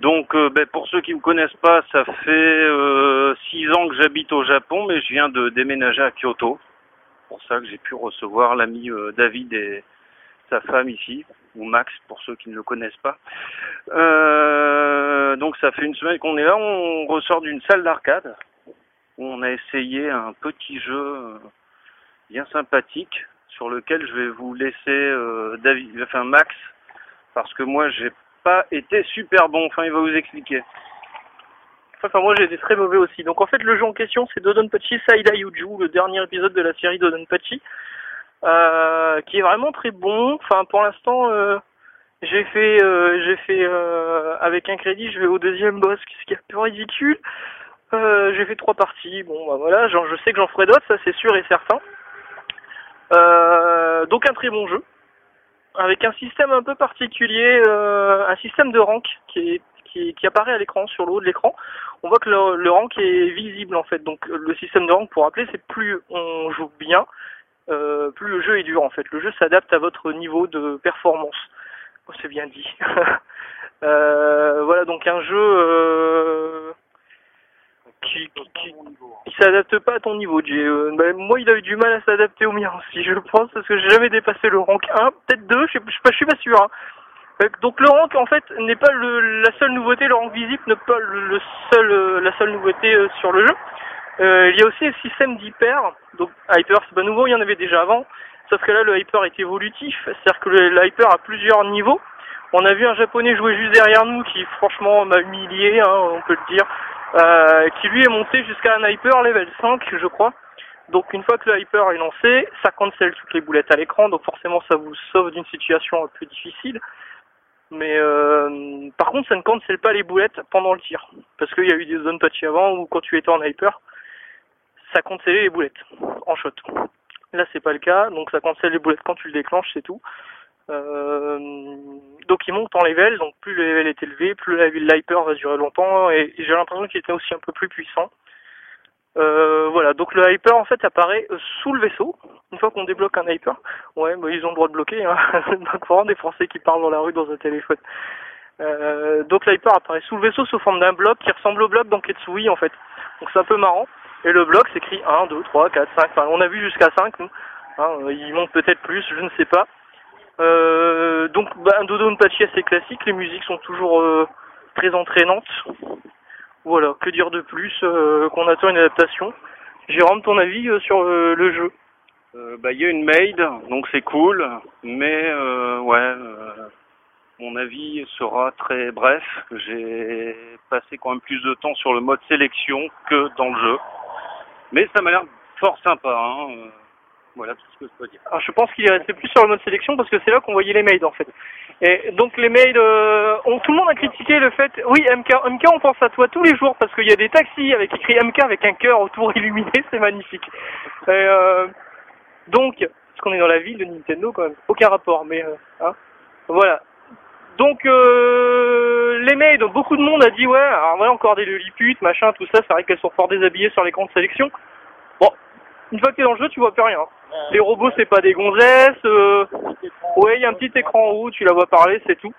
G: Donc euh, ben, pour ceux qui me connaissent pas, ça fait euh, six ans que j'habite au Japon, mais je viens de déménager à Kyoto. C'est pour ça que j'ai pu recevoir l'ami euh, David et sa femme ici, ou Max pour ceux qui ne le connaissent pas. Euh, donc ça fait une semaine qu'on est là, on ressort d'une salle d'arcade où on a essayé un petit jeu bien sympathique sur lequel je vais vous laisser David, enfin Max, parce que moi j'ai pas été super bon. Enfin, il va vous expliquer.
F: Enfin moi j'ai été très mauvais aussi. Donc en fait le jeu en question c'est Dodonpachi Saida Yuju, le dernier épisode de la série Dodonpachi, euh, qui est vraiment très bon. Enfin pour l'instant euh, j'ai fait euh, j'ai fait euh, avec un crédit, je vais au deuxième boss, ce qui est un peu ridicule. J'ai fait trois parties. Bon bah voilà, genre, je sais que j'en ferai d'autres, ça c'est sûr et certain. Donc un très bon jeu avec un système un peu particulier, euh, un système de rank qui est qui, qui apparaît à l'écran sur le haut de l'écran on voit que le, le rank est visible en fait. Donc le système de rank, pour rappeler, c'est plus on joue bien, euh, plus le jeu est dur en fait. Le jeu s'adapte à votre niveau de performance. Oh, c'est bien dit. Euh, voilà, donc un jeu euh, qui, qui, s'adapte pas à ton niveau. Euh, bah, moi, il a eu du mal à s'adapter au mien aussi, je pense, parce que j'ai jamais dépassé le rank 1, peut-être 2, je suis pas sûr. hein. Euh, Donc le rank, en fait, n'est pas la seule nouveauté, le rank visible n'est pas le, seul, euh, la seule nouveauté sur le jeu. Il y a aussi le système d'hyper. Donc hyper, c'est pas nouveau, il y en avait déjà avant. Sauf que là, le hyper est évolutif, c'est-à-dire que le, le hyper a plusieurs niveaux. On a vu un japonais jouer juste derrière nous qui, franchement, m'a humilié, hein, on peut le dire, euh, qui lui est monté jusqu'à un hyper level 5, je crois. Donc une fois que le hyper est lancé, ça cancelle toutes les boulettes à l'écran, donc forcément ça vous sauve d'une situation un peu difficile. Mais euh, par contre, ça ne cancelle pas les boulettes pendant le tir, parce qu'il y a eu des zones patchy avant où quand tu étais en hyper, ça cancellait les boulettes en shot. Là, c'est pas le cas, donc ça cancelle les boulettes quand tu le déclenches, c'est tout. Euh, donc il monte en level, donc plus le level est élevé, plus l'hyper va durer longtemps, et, j'ai l'impression qu'il était aussi un peu plus puissant. Euh, voilà, donc le hyper en fait apparaît sous le vaisseau, une fois qu'on débloque un hyper. Ouais, bah, ils ont le droit de bloquer, hein. donc vraiment des Français qui parlent dans la rue dans un téléphone. Euh, donc l'hyper apparaît sous le vaisseau sous forme d'un bloc qui ressemble au bloc dans Ketsui en fait. Donc c'est un peu marrant. Et le bloc s'écrit 1, 2, 3, 4, 5, enfin on a vu jusqu'à 5 nous. Hein, euh, il monte peut-être plus, je ne sais pas. Euh, donc bah, un dodo patchy assez classique, les musiques sont toujours euh, très entraînantes. Voilà, que dire de plus euh, qu'on attend une adaptation? Jérôme, ton avis euh, sur euh, le jeu?
G: Bah, il y a une maid, donc c'est cool, mais ouais, mon avis sera très bref. J'ai passé quand même plus de temps sur le mode sélection que dans le jeu, mais ça m'a l'air fort sympa. Hein. Je.
F: Alors je pense qu'il est plus sur le mode sélection parce que c'est là qu'on voyait les maids en fait. Et donc les maids, euh, on, tout le monde a critiqué le fait, oui MK, MK on pense à toi tous les jours parce qu'il y a des taxis avec écrit MK avec un cœur autour illuminé, c'est magnifique. Euh, donc, parce qu'on est dans la ville de Nintendo quand même, aucun rapport, mais euh, hein, voilà. Donc euh, les maids, donc beaucoup de monde a dit ouais, alors voilà encore des lilliputes, machin, tout ça, c'est vrai qu'elles sont fort déshabillées sur l'écran de sélection. Bon, une fois que t'es dans le jeu, tu vois plus rien. Les robots, c'est pas des gonzesses. Euh... Ouais, il y a un petit écran en haut, tu la vois parler, c'est tout.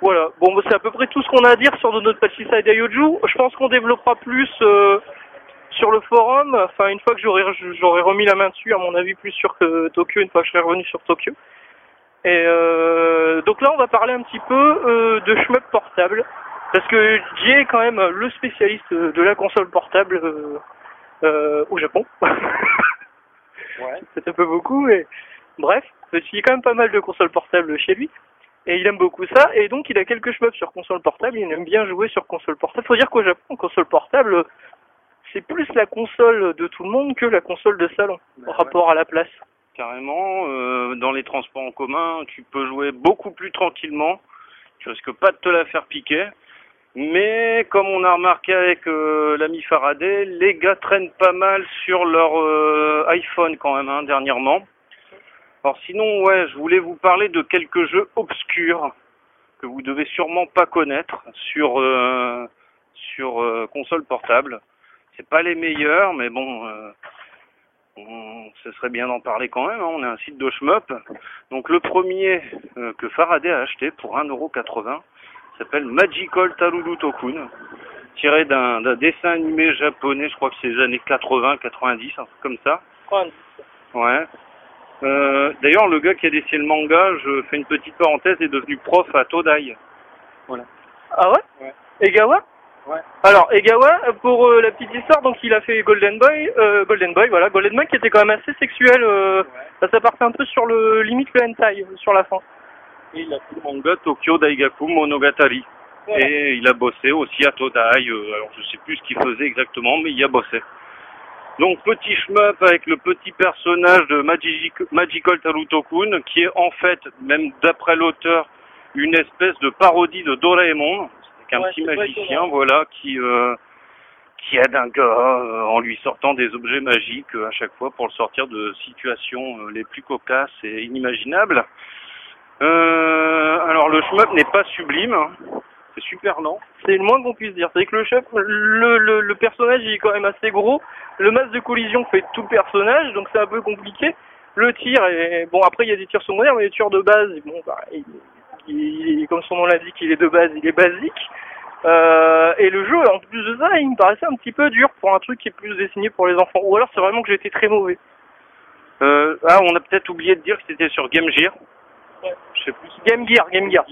F: Voilà. Bon, bah, c'est à peu près tout ce qu'on a à dire sur notre Pachiside Ayoju. Je pense qu'on développera plus euh, sur le forum. Enfin, une fois que j'aurai j'aurai remis la main dessus, à mon avis, plus sûr que Tokyo, une fois que je serai revenu sur Tokyo. Et euh, donc là, on va parler un petit peu euh, de shmup portable. Parce que Jay est quand même le spécialiste de la console portable euh, au Japon.
G: Ouais.
F: c'est un peu beaucoup, mais bref, il y a quand même pas mal de consoles portables chez lui. Et il aime beaucoup ça, et donc il a quelques shmups sur console portable, il aime bien jouer sur console portable. Faut dire qu'au Japon, console portable, c'est plus la console de tout le monde que la console de salon,
G: Bah
F: en rapport à la place.
G: Carrément, euh, dans les transports en commun, tu peux jouer beaucoup plus tranquillement. Tu risques pas de te la faire piquer. Mais comme on a remarqué avec euh, l'ami Faraday, les gars traînent pas mal sur leur euh, iPhone quand même hein, dernièrement. Alors sinon, ouais, je voulais vous parler de quelques jeux obscurs que vous devez sûrement pas connaître sur euh, sur euh, console portable. C'est pas les meilleurs, mais bon, euh, on- ce serait bien d'en parler quand même. hein. On a un site de shmup. Donc le premier euh, que Faraday a acheté pour 1,80€ s'appelle Magical Taruru Tokun, tiré d'un dessin animé japonais. Je crois que c'est les années 80, 90, un truc comme ça. Ouais. Euh, D'ailleurs, le gars qui a dessiné le manga, je fais une petite parenthèse, est devenu prof à Todai.
F: Ah ouais,
G: Ouais.
F: Egawa
G: Ouais.
F: Alors Egawa, pour euh, la petite histoire, donc il a fait Golden Boy, euh, Golden Boy, voilà, Golden Boy qui était quand même assez sexuel, euh, ça, ça partait un peu sur le limite le hentai sur la fin.
G: Il a fait le manga Tokyo Daigaku Monogatari. Et il a bossé aussi à Todai. euh, alors je sais plus ce qu'il faisait exactement, mais il y a bossé. Donc petit shmup avec le petit personnage de Magic, Magical Tarutokun, qui est en fait, même d'après l'auteur, une espèce de parodie de Doraemon. C'est un
F: Ouais,
G: petit magicien, voilà, qui euh, qui aide un gars euh, en lui sortant des objets magiques euh, à chaque fois pour le sortir de situations les plus cocasses et inimaginables. Euh, alors le shmup n'est pas sublime, c'est super lent.
F: C'est le moins qu'on puisse dire. C'est que le chef, le, le, le personnage il est quand même assez gros. Le masque de collision fait tout le personnage, donc c'est un peu compliqué. Le tir est bon. Après il y a des tirs secondaires, mais les tirs de base, bon, bah, ils, il, il- comme son nom l'indique, il est de base, il est basique. Euh, et le jeu, en plus de ça, il me paraissait un petit peu dur pour un truc qui est plus destiné pour les enfants. Ou alors c'est vraiment que j'ai été très mauvais.
G: Euh, ah, on a peut-être oublié de dire que c'était sur Game Gear.
F: Game Gear, Game Gear.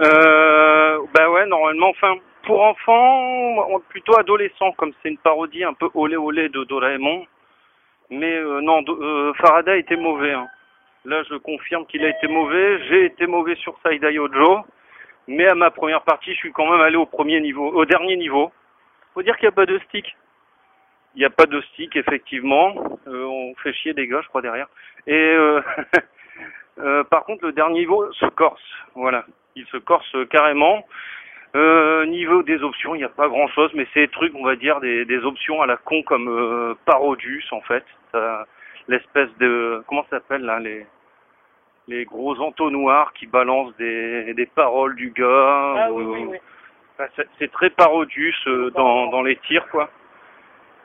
G: Euh, bah ouais, normalement, enfin, pour enfants, plutôt adolescents, comme c'est une parodie un peu olé olé de Doraemon. Mais euh, non, euh, Faraday était mauvais. hein. Là, je confirme qu'il a été mauvais. J'ai été mauvais sur Saidai Ojo. Mais à ma première partie, je suis quand même allé au premier niveau, au dernier niveau.
F: Faut dire qu'il n'y a pas de stick.
G: Il n'y a pas de stick, effectivement. Euh, on fait chier des gars, je crois, derrière. Et euh, euh, par contre, le dernier niveau se corse. Voilà. Il se corse carrément. Euh, niveau des options, il n'y a pas grand-chose, mais c'est des trucs, on va dire, des, des options à la con comme euh, Parodius, en fait. L'espèce de... Comment ça s'appelle, là les, les gros entonnoirs qui balancent des, des paroles du gars.
F: Ah
G: ou-
F: oui, oui, oui.
G: Enfin, c'est- c'est très Parodius euh, dans, dans les tirs, quoi.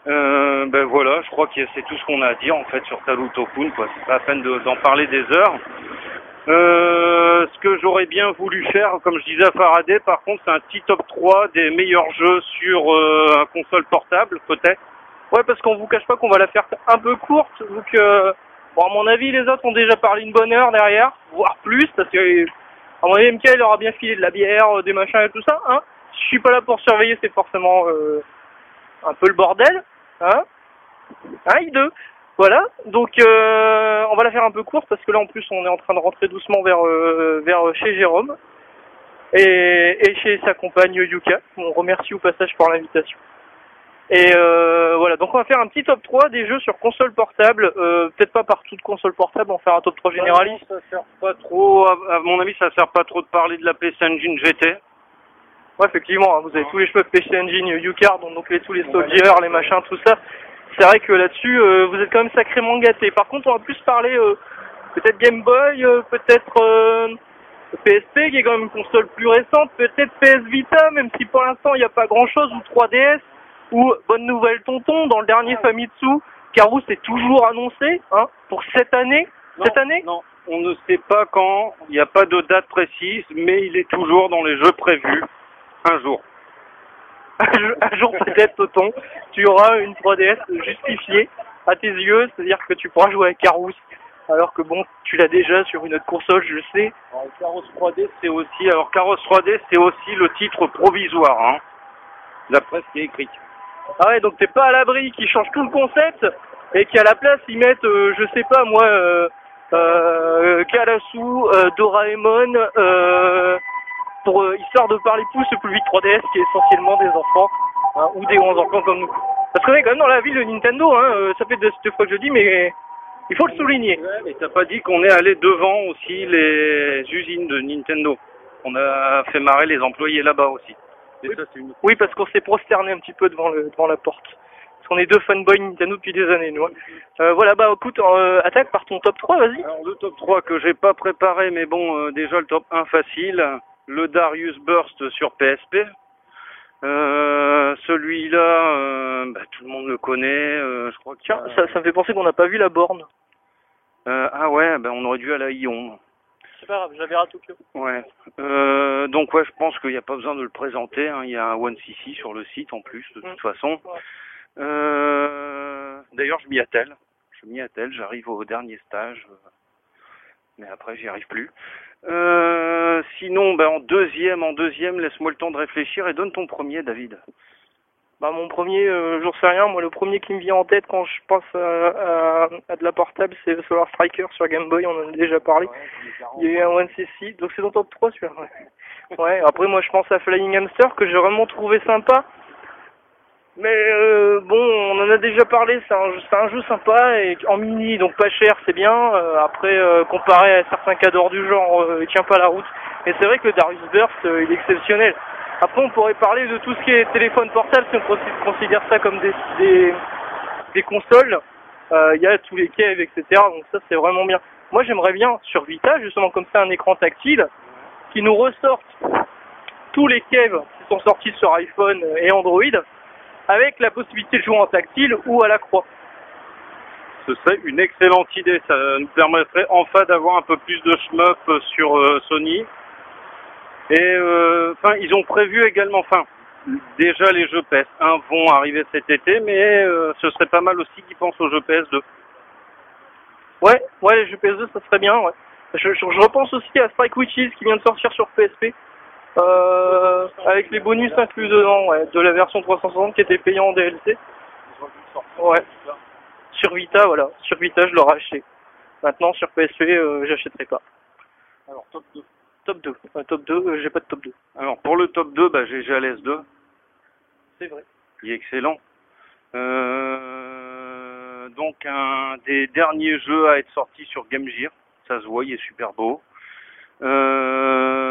G: Euh, ben voilà, je crois que c'est tout ce qu'on a à dire en fait sur Talutokun, quoi. C'est pas la peine de- d'en parler des heures. Euh, ce que j'aurais bien voulu faire, comme je disais à Faraday, par contre, c'est un petit top 3 des meilleurs jeux sur euh, un console portable, peut-être.
F: Ouais, parce qu'on vous cache pas qu'on va la faire un peu courte, vu bon, à mon avis, les autres ont déjà parlé une bonne heure derrière, voire plus, parce que, mon avis, MK, il aura bien filé de la bière, euh, des machins et tout ça, hein. Si je suis pas là pour surveiller, c'est forcément, un peu le bordel, hein. Hein, i deux. Voilà. Donc, euh, on va la faire un peu courte, parce que là, en plus, on est en train de rentrer doucement vers, euh, vers chez Jérôme. Et, et chez sa compagne Yuka. On remercie au passage pour l'invitation. Et euh, voilà, donc on va faire un petit top 3 des jeux sur console portable. Euh, Peut-être pas par toute console portable, on va faire un top 3 généraliste.
G: Ça sert pas trop, à, à mon avis, ça sert pas trop de parler de la PC Engine GT.
F: Ouais, effectivement, hein, vous avez tous les cheveux PC Engine, U-Card, donc les, tous les soldiers, les machins, tout ça. C'est vrai que là-dessus, euh, vous êtes quand même sacrément gâtés. Par contre, on va plus parler euh, peut-être Game Boy, euh, peut-être euh, PSP, qui est quand même une console plus récente, peut-être PS Vita, même si pour l'instant il n'y a pas grand-chose, ou 3DS, ou bonne nouvelle tonton, dans le dernier Famitsu, Carous est toujours annoncé, hein, pour cette année. Cette année?
G: Non, on ne sait pas quand, il n'y a pas de date précise, mais il est toujours dans les jeux prévus un jour.
F: un jour- peut-être, Toton, tu auras une 3DS justifiée à tes yeux, c'est-à-dire que tu pourras jouer avec Carous, alors que bon, tu l'as déjà sur une autre console, je sais.
G: Alors, Carros 3D, c'est aussi, alors Carros 3D, c'est aussi le titre provisoire, hein, d'après ce qui est écrit.
F: Ah ouais, donc t'es pas à l'abri qu'ils changent tout le concept et qu'à la place ils mettent, euh, je sais pas moi, euh, euh, Kalasu, euh, Doraemon, euh, pour euh, histoire de parler plus le plus vite 3DS qui est essentiellement des enfants hein, ou des 11 enfants comme nous. Parce qu'on est quand même dans la ville de Nintendo, hein, euh, ça fait deux, deux fois que je dis, mais il faut le souligner.
G: Ouais, mais t'as pas dit qu'on est allé devant aussi les usines de Nintendo. On a fait marrer les employés là-bas aussi. Et ça, une...
F: Oui, parce qu'on s'est prosterné un petit peu devant, le, devant la porte. Parce qu'on est deux fanboys Nintendo depuis des années, nous. hein. Euh, voilà, bah écoute, euh, attaque par ton top 3, vas-y.
G: Alors le top 3 que j'ai pas préparé, mais bon, euh, déjà le top 1 facile, le Darius Burst sur PSP. Euh, celui-là, euh, bah, tout le monde le connaît, euh, je crois que...
F: Tiens, ça, ça me fait penser qu'on n'a pas vu la borne.
G: Euh, ah ouais, bah, on aurait dû aller à Lyon.
F: C'est pas grave, je la verrai à Tokyo.
G: Ouais. Euh, donc ouais, je pense qu'il n'y a pas besoin de le présenter. hein. Il y a un OneCC sur le site en plus, de toute
F: Mm.
G: façon.
F: Ouais.
G: Euh, D'ailleurs, je m'y attelle. Je m'y attelle. J'arrive au dernier stage, mais après, j'y arrive plus. Euh, sinon, ben en deuxième, en deuxième, laisse-moi le temps de réfléchir et donne ton premier, David.
F: Bah mon premier, euh, j'en sais rien, moi le premier qui me vient en tête quand je pense à, à, à de la portable, c'est Solar Striker sur Game Boy, on en a déjà parlé. Il y a eu un One CC, donc c'est dans top 3 celui-là. Ouais. ouais, après moi je pense à Flying Hamster que j'ai vraiment trouvé sympa. Mais euh, bon, on en a déjà parlé, c'est un, jeu- c'est un jeu sympa et en mini, donc pas cher, c'est bien. Euh, après, euh, comparé à certains cadors du genre, euh, il tient pas la route. Et c'est vrai que le Darius Burst, euh, il est exceptionnel. Après, on pourrait parler de tout ce qui est téléphone portable si on consi- considère ça comme des, des, des consoles. Euh, Il y a tous les caves, etc. Donc ça, c'est vraiment bien. Moi, j'aimerais bien sur Vita, justement comme ça, un écran tactile qui nous ressorte tous les caves qui sont sortis sur iPhone et Android avec la possibilité de jouer en tactile ou à la croix.
G: Ce serait une excellente idée. Ça nous permettrait enfin d'avoir un peu plus de shmup sur euh, Sony. Et euh, enfin, ils ont prévu également, enfin, déjà les jeux PS1 vont arriver cet été, mais euh, ce serait pas mal aussi qu'ils pensent aux jeux PS2.
F: Ouais, ouais, les jeux PS2, ça serait bien, ouais. Je, je, je repense aussi à Strike Witches qui vient de sortir sur PSP. Euh, avec les bonus inclus dedans, ouais, de la version 360 qui était payant en DLC. Ouais. Sur Vita, voilà. Sur Vita, je l'aurais acheté. Maintenant, sur PSP, euh, j'achèterai pas.
G: Alors, top 2.
F: Top 2. Ouais, top 2, euh, j'ai pas de top 2.
G: Alors, pour le top 2, bah, j'ai GLS2,
F: C'est vrai.
G: qui est excellent. Euh, donc, un des derniers jeux à être sorti sur Game Gear. Ça se voit, il est super beau. Euh,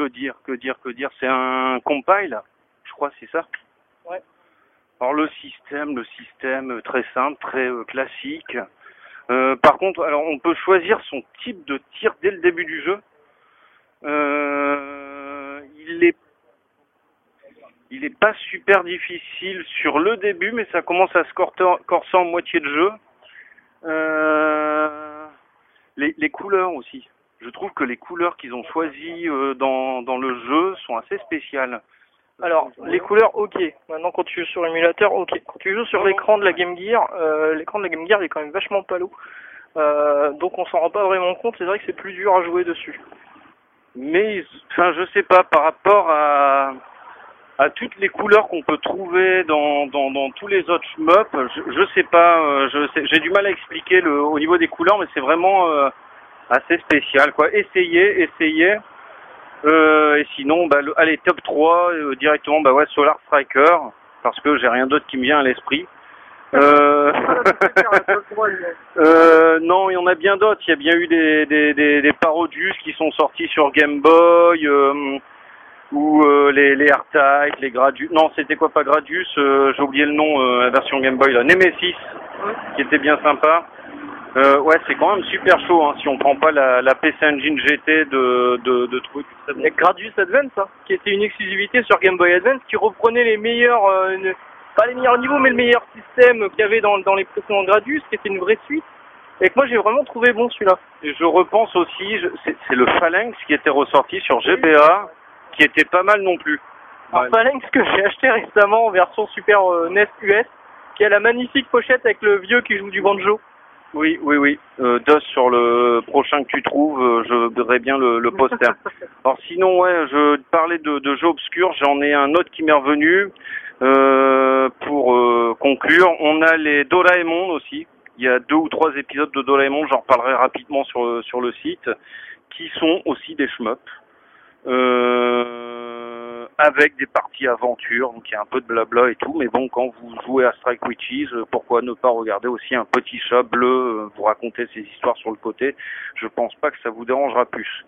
G: que dire, que dire, que dire C'est un compile, je crois, c'est ça
F: Ouais.
G: Alors le système, le système euh, très simple, très euh, classique. Euh, par contre, alors on peut choisir son type de tir dès le début du jeu. Euh, il est il est pas super difficile sur le début, mais ça commence à se corser en moitié de jeu. Les, les couleurs aussi. Je trouve que les couleurs qu'ils ont choisies euh, dans, dans le jeu sont assez spéciales.
F: Alors, les couleurs, ok. Maintenant, quand tu joues sur émulateur, ok. Quand tu joues sur l'écran de la Game Gear, euh, l'écran de la Game Gear il est quand même vachement palo. Euh, donc on s'en rend pas vraiment compte. C'est vrai que c'est plus dur à jouer dessus.
G: Mais, enfin, je sais pas, par rapport à, à toutes les couleurs qu'on peut trouver dans, dans, dans tous les autres shmups, je, je sais pas, euh, je sais, j'ai du mal à expliquer le, au niveau des couleurs, mais c'est vraiment euh, assez spécial, quoi. Essayez, essayez. Euh, et sinon, bah, le- allez, top 3, euh, directement, bah ouais, Solar Striker, parce que j'ai rien d'autre qui me vient à l'esprit. Euh... Euh, non, il y en a bien d'autres. Il y a bien eu des, des, des, des Parodius qui sont sortis sur Game Boy, euh, ou les, les R-Type, les Gradius. Non, c'était quoi pas Gradius J'ai oublié le nom, la version Game Boy là. Nemesis, qui était bien sympa. Euh, ouais, c'est quand même super chaud hein, si on prend pas la, la PC Engine GT de, de, de trucs.
F: Et Gradius Advance, hein, qui était une exclusivité sur Game Boy Advance, qui reprenait les meilleurs, euh, ne- pas les meilleurs niveaux, mais le meilleur système qu'il y avait dans, dans les précédents Gradius, qui était une vraie suite. Et que moi j'ai vraiment trouvé bon celui-là.
G: Et je repense aussi, c'est le Phalanx qui était ressorti sur GBA, qui était pas mal non plus.
F: Un Phalanx que j'ai acheté récemment en version Super euh, NES US, qui a la magnifique pochette avec le vieux qui joue du banjo.
G: Oui, oui, oui. Euh, DOS sur le prochain que tu trouves, euh, je voudrais bien le, le poster. Alors sinon, ouais, je parlais de, de jeux obscurs, j'en ai un autre qui m'est revenu. Euh, pour euh, conclure, on a les Doraemon aussi. Il y a deux ou trois épisodes de Doraemon, j'en reparlerai rapidement sur, sur le site, qui sont aussi des shmups. Euh, avec des parties aventure, donc il y a un peu de blabla et tout, mais bon, quand vous jouez à Strike Witches, euh, pourquoi ne pas regarder aussi un petit chat bleu euh, vous raconter ses histoires sur le côté? Je pense pas que ça vous dérangera plus.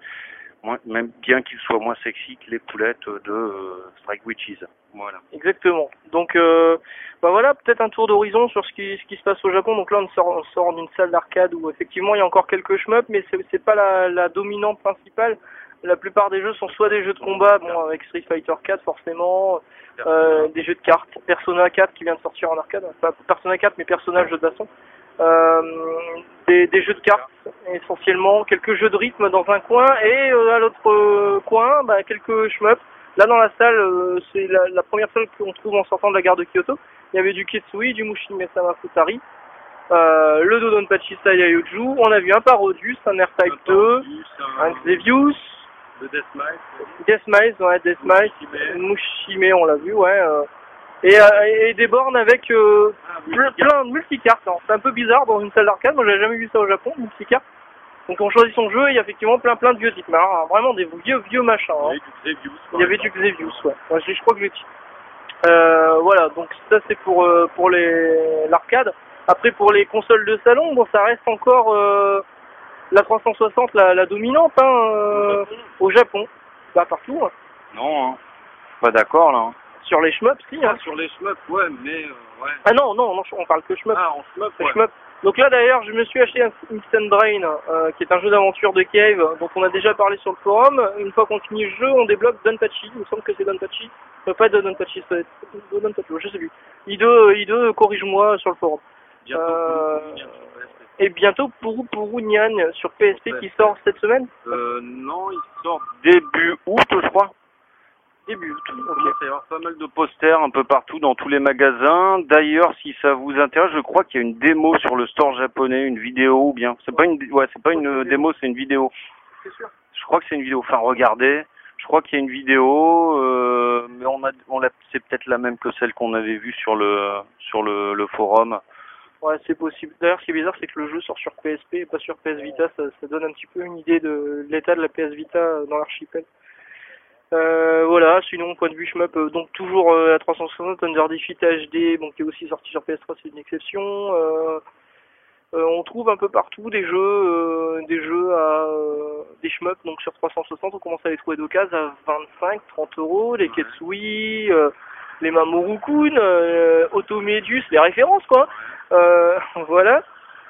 G: Même bien qu'il soit moins sexy que les poulettes de euh, Strike Witches. Voilà.
F: Exactement. Donc, euh, bah voilà, peut-être un tour d'horizon sur ce qui, se passe au Japon. Donc là, on sort, on sort d'une salle d'arcade où effectivement il y a encore quelques shmups, mais c'est pas la, la dominante principale. La plupart des jeux sont soit des jeux de combat, bon avec Street Fighter 4 forcément, euh, des jeux de cartes, Persona 4 qui vient de sortir en arcade, pas Persona 4 mais Persona jeu de baston, euh, des, des jeux de cartes essentiellement, quelques jeux de rythme dans un coin et euh, à l'autre euh, coin, bah, quelques shmups. Là dans la salle, euh, c'est la, la première salle qu'on trouve en sortant de la gare de Kyoto. Il y avait du Ketsui, du Mushime Sama Futari, euh, le Dodonpachi Sayayoju, on a vu un Parodius, un R-Type 2, un Xevious,
G: Le Deathmatch.
F: Deathmise, ouais, Deathmise, Mushime, on l'a vu, ouais. euh, et, euh, et des bornes avec euh, ple- plein de multicartes. hein. C'est un peu bizarre dans une salle d'arcade, moi j'avais jamais vu ça au Japon, multicartes. Donc on choisit son jeu et il y a effectivement plein plein de vieux. Mais alors, vraiment des vieux vieux machins. hein. Il y avait du Xevious, ouais. Ouais, je, je crois que j'ai euh, voilà, donc ça c'est pour euh, pour les l'arcade. Après pour les consoles de salon, bon ça reste encore euh, la 360 la, la dominante hein, euh, au Japon, bah partout. hein.
G: Non, hein. Pas d'accord là. hein.
F: Sur les shmups, si. Hein.
G: sur les shmups, ouais, mais euh, ouais.
F: Ah non, non, non, on parle que shmup.
G: Ah, en shmup,
F: shmup. Donc là d'ailleurs, je me suis acheté un Instant Brain, euh, qui est un jeu d'aventure de cave, dont on a déjà parlé sur le forum. Une fois qu'on finit le jeu, on débloque Donpachi. Il me semble que c'est Donpachi. Pas Donpachi, c'est Donpachi, je sais plus. I2, I2 corrige-moi sur le forum. Euh, et bientôt Puru Puru Nyan sur PSP qui sort cette semaine.
G: Euh, non, il sort début août, je crois.
F: Début août.
G: Il à y avoir pas mal de posters un peu partout dans tous les magasins. D'ailleurs, si ça vous intéresse, je crois qu'il y a une démo sur le store japonais, une vidéo ou bien. C'est pas une, ouais, c'est pas une euh, démo, c'est une vidéo.
F: C'est sûr.
G: Je crois que c'est une vidéo. Enfin, regardez. Je crois qu'il y a une vidéo, euh, mais on a, on l'a, c'est peut-être la même que celle qu'on avait vue sur le, sur le, le forum.
F: Ouais, c'est possible. D'ailleurs, ce qui est bizarre, c'est que le jeu sort sur PSP et pas sur PS Vita. Ça, ça donne un petit peu une idée de l'état de la PS Vita euh, dans l'archipel. Euh, voilà, sinon, point de vue shmup, euh, donc toujours euh, à 360, Under Defeat HD, bon, qui est aussi sorti sur PS3, c'est une exception. Euh, euh, on trouve un peu partout des jeux, euh, des jeux à euh, des shmup, donc sur 360, on commence à les trouver d'occasion à 25, 30 euros, les Ketsui, euh, les Mamoru-kun, euh, Automedius, les références quoi. Euh, voilà.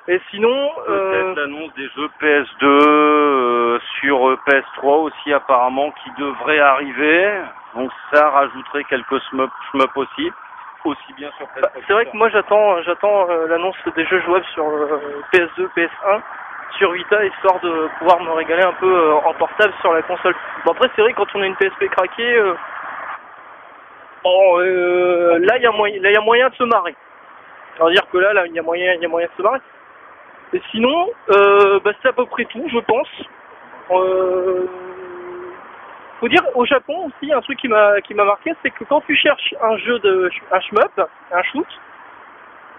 F: Et sinon, euh,
G: Peut-être l'annonce des jeux PS2 euh, sur euh, PS3 aussi apparemment qui devrait arriver. Donc ça rajouterait quelques shmup, shmup aussi, aussi bien sur PS3.
F: bah, c'est vrai que moi j'attends, j'attends euh, l'annonce des jeux jouables sur euh, PS2, PS1, sur Vita, histoire de pouvoir me régaler un peu euh, en portable sur la console. Bon après c'est vrai que quand on a une PSP craquée, euh, bon, euh, là il y a moyen, là il y a moyen de se marrer. On va dire que là, là il y a moyen, y a moyen de se marrer. Et sinon, euh, bah, c'est à peu près tout, je pense. Euh, faut dire au Japon aussi un truc qui m'a qui m'a marqué, c'est que quand tu cherches un jeu de un shmup, un shoot,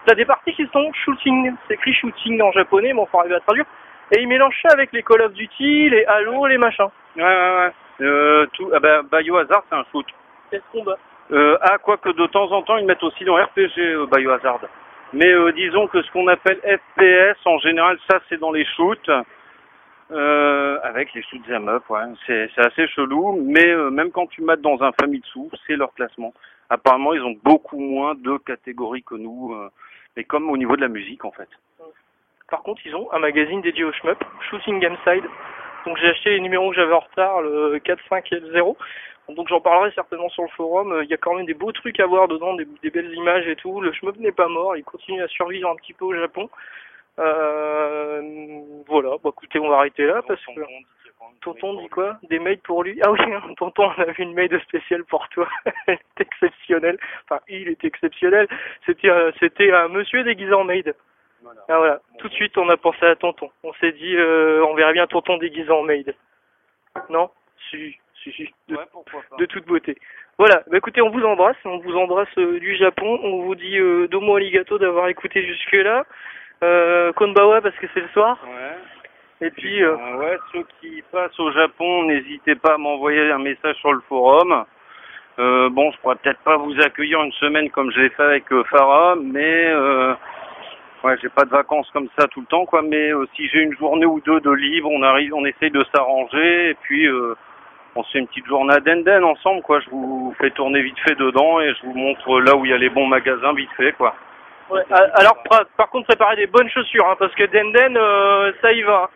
F: t'as des parties qui sont shooting, c'est écrit shooting en japonais, mais on faut arriver à traduire. Et ils mélangent ça avec les Call of Duty, les Halo, les machins.
G: Ouais, ouais, ouais. Euh, tout, ah ben, Biohazard, c'est un shoot.
F: C'est ce combat.
G: Euh, ah, quoique de temps en temps, ils mettent aussi dans RPG euh, Biohazard. Mais euh, disons que ce qu'on appelle FPS, en général, ça, c'est dans les shoots. Euh, avec les shoots em up, ouais. C'est, c'est assez chelou. Mais euh, même quand tu mates dans un Famitsu, c'est leur classement. Apparemment, ils ont beaucoup moins de catégories que nous. euh, mais comme au niveau de la musique, en fait.
F: Par contre, ils ont un magazine dédié au shmup, Shooting Game Side. Donc j'ai acheté les numéros que j'avais en retard, le 4, 5 et le 0. Donc j'en parlerai certainement sur le forum. Euh, Il y a quand même des beaux trucs à voir dedans, des, des belles images et tout. Le shmup n'est pas mort, il continue à survivre un petit peu au Japon. Euh, voilà, bah écoutez, on va arrêter là parce que Tonton dit quoi? Des mails pour lui? Ah oui, hein, Tonton, on a vu une mail spéciale pour toi. Elle est exceptionnelle. Enfin, il est exceptionnel. C'était euh, c'était un monsieur déguisé en maid. Ah voilà. Tout de suite, on a pensé à Tonton. On s'est dit, euh, on verrait bien Tonton déguisé en maid. Non? Si, De,
G: Ouais, pourquoi pas.
F: de toute beauté. Voilà. Bah écoutez, on vous embrasse. On vous embrasse euh, du Japon. On vous dit euh, domo arigato d'avoir écouté jusque-là. Euh, konbawa parce que c'est le soir.
G: Ouais.
F: Et puis, euh,
G: ouais, ceux qui passent au Japon, n'hésitez pas à m'envoyer un message sur le forum. Bon, je pourrais peut-être pas vous accueillir une semaine comme je l'ai fait avec Farah, mais ouais, j'ai pas de vacances comme ça tout le temps, quoi. Mais euh, si j'ai une journée ou deux de libre, on arrive, on essaye de s'arranger et puis euh, on se fait une petite journée à Denden ensemble, quoi. Je vous fais tourner vite fait dedans et je vous montre là où il y a les bons magasins vite fait, quoi.
F: Ouais, alors par, par contre préparez des bonnes chaussures hein, parce que Denden euh, ça y va.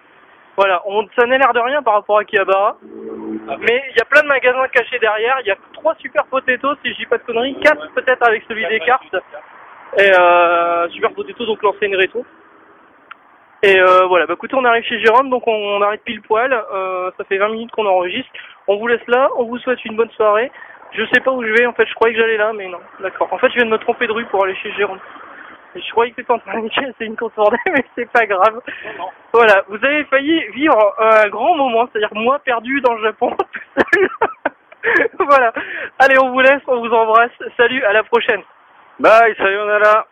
F: Voilà, on ça n'a l'air de rien par rapport à Kiabara. Mais il y a plein de magasins cachés derrière, il y a trois super potatoes si je dis pas de conneries, quatre peut-être avec celui des cartes. Et euh, super potatoes donc l'enseigne rétro. Et euh, voilà, bah écoutez, on arrive chez Jérôme, donc on, on arrête pile poil. Euh, ça fait 20 minutes qu'on enregistre. On vous laisse là, on vous souhaite une bonne soirée. Je sais pas où je vais, en fait, je croyais que j'allais là, mais non. D'accord. En fait, je viens de me tromper de rue pour aller chez Jérôme. Je croyais que c'était en train de c'est une contournée, mais c'est pas grave. Voilà, vous avez failli vivre un grand moment, c'est-à-dire moi perdu dans le Japon tout seul. voilà. Allez, on vous laisse, on vous embrasse. Salut, à la prochaine.
G: Bye, sayonara.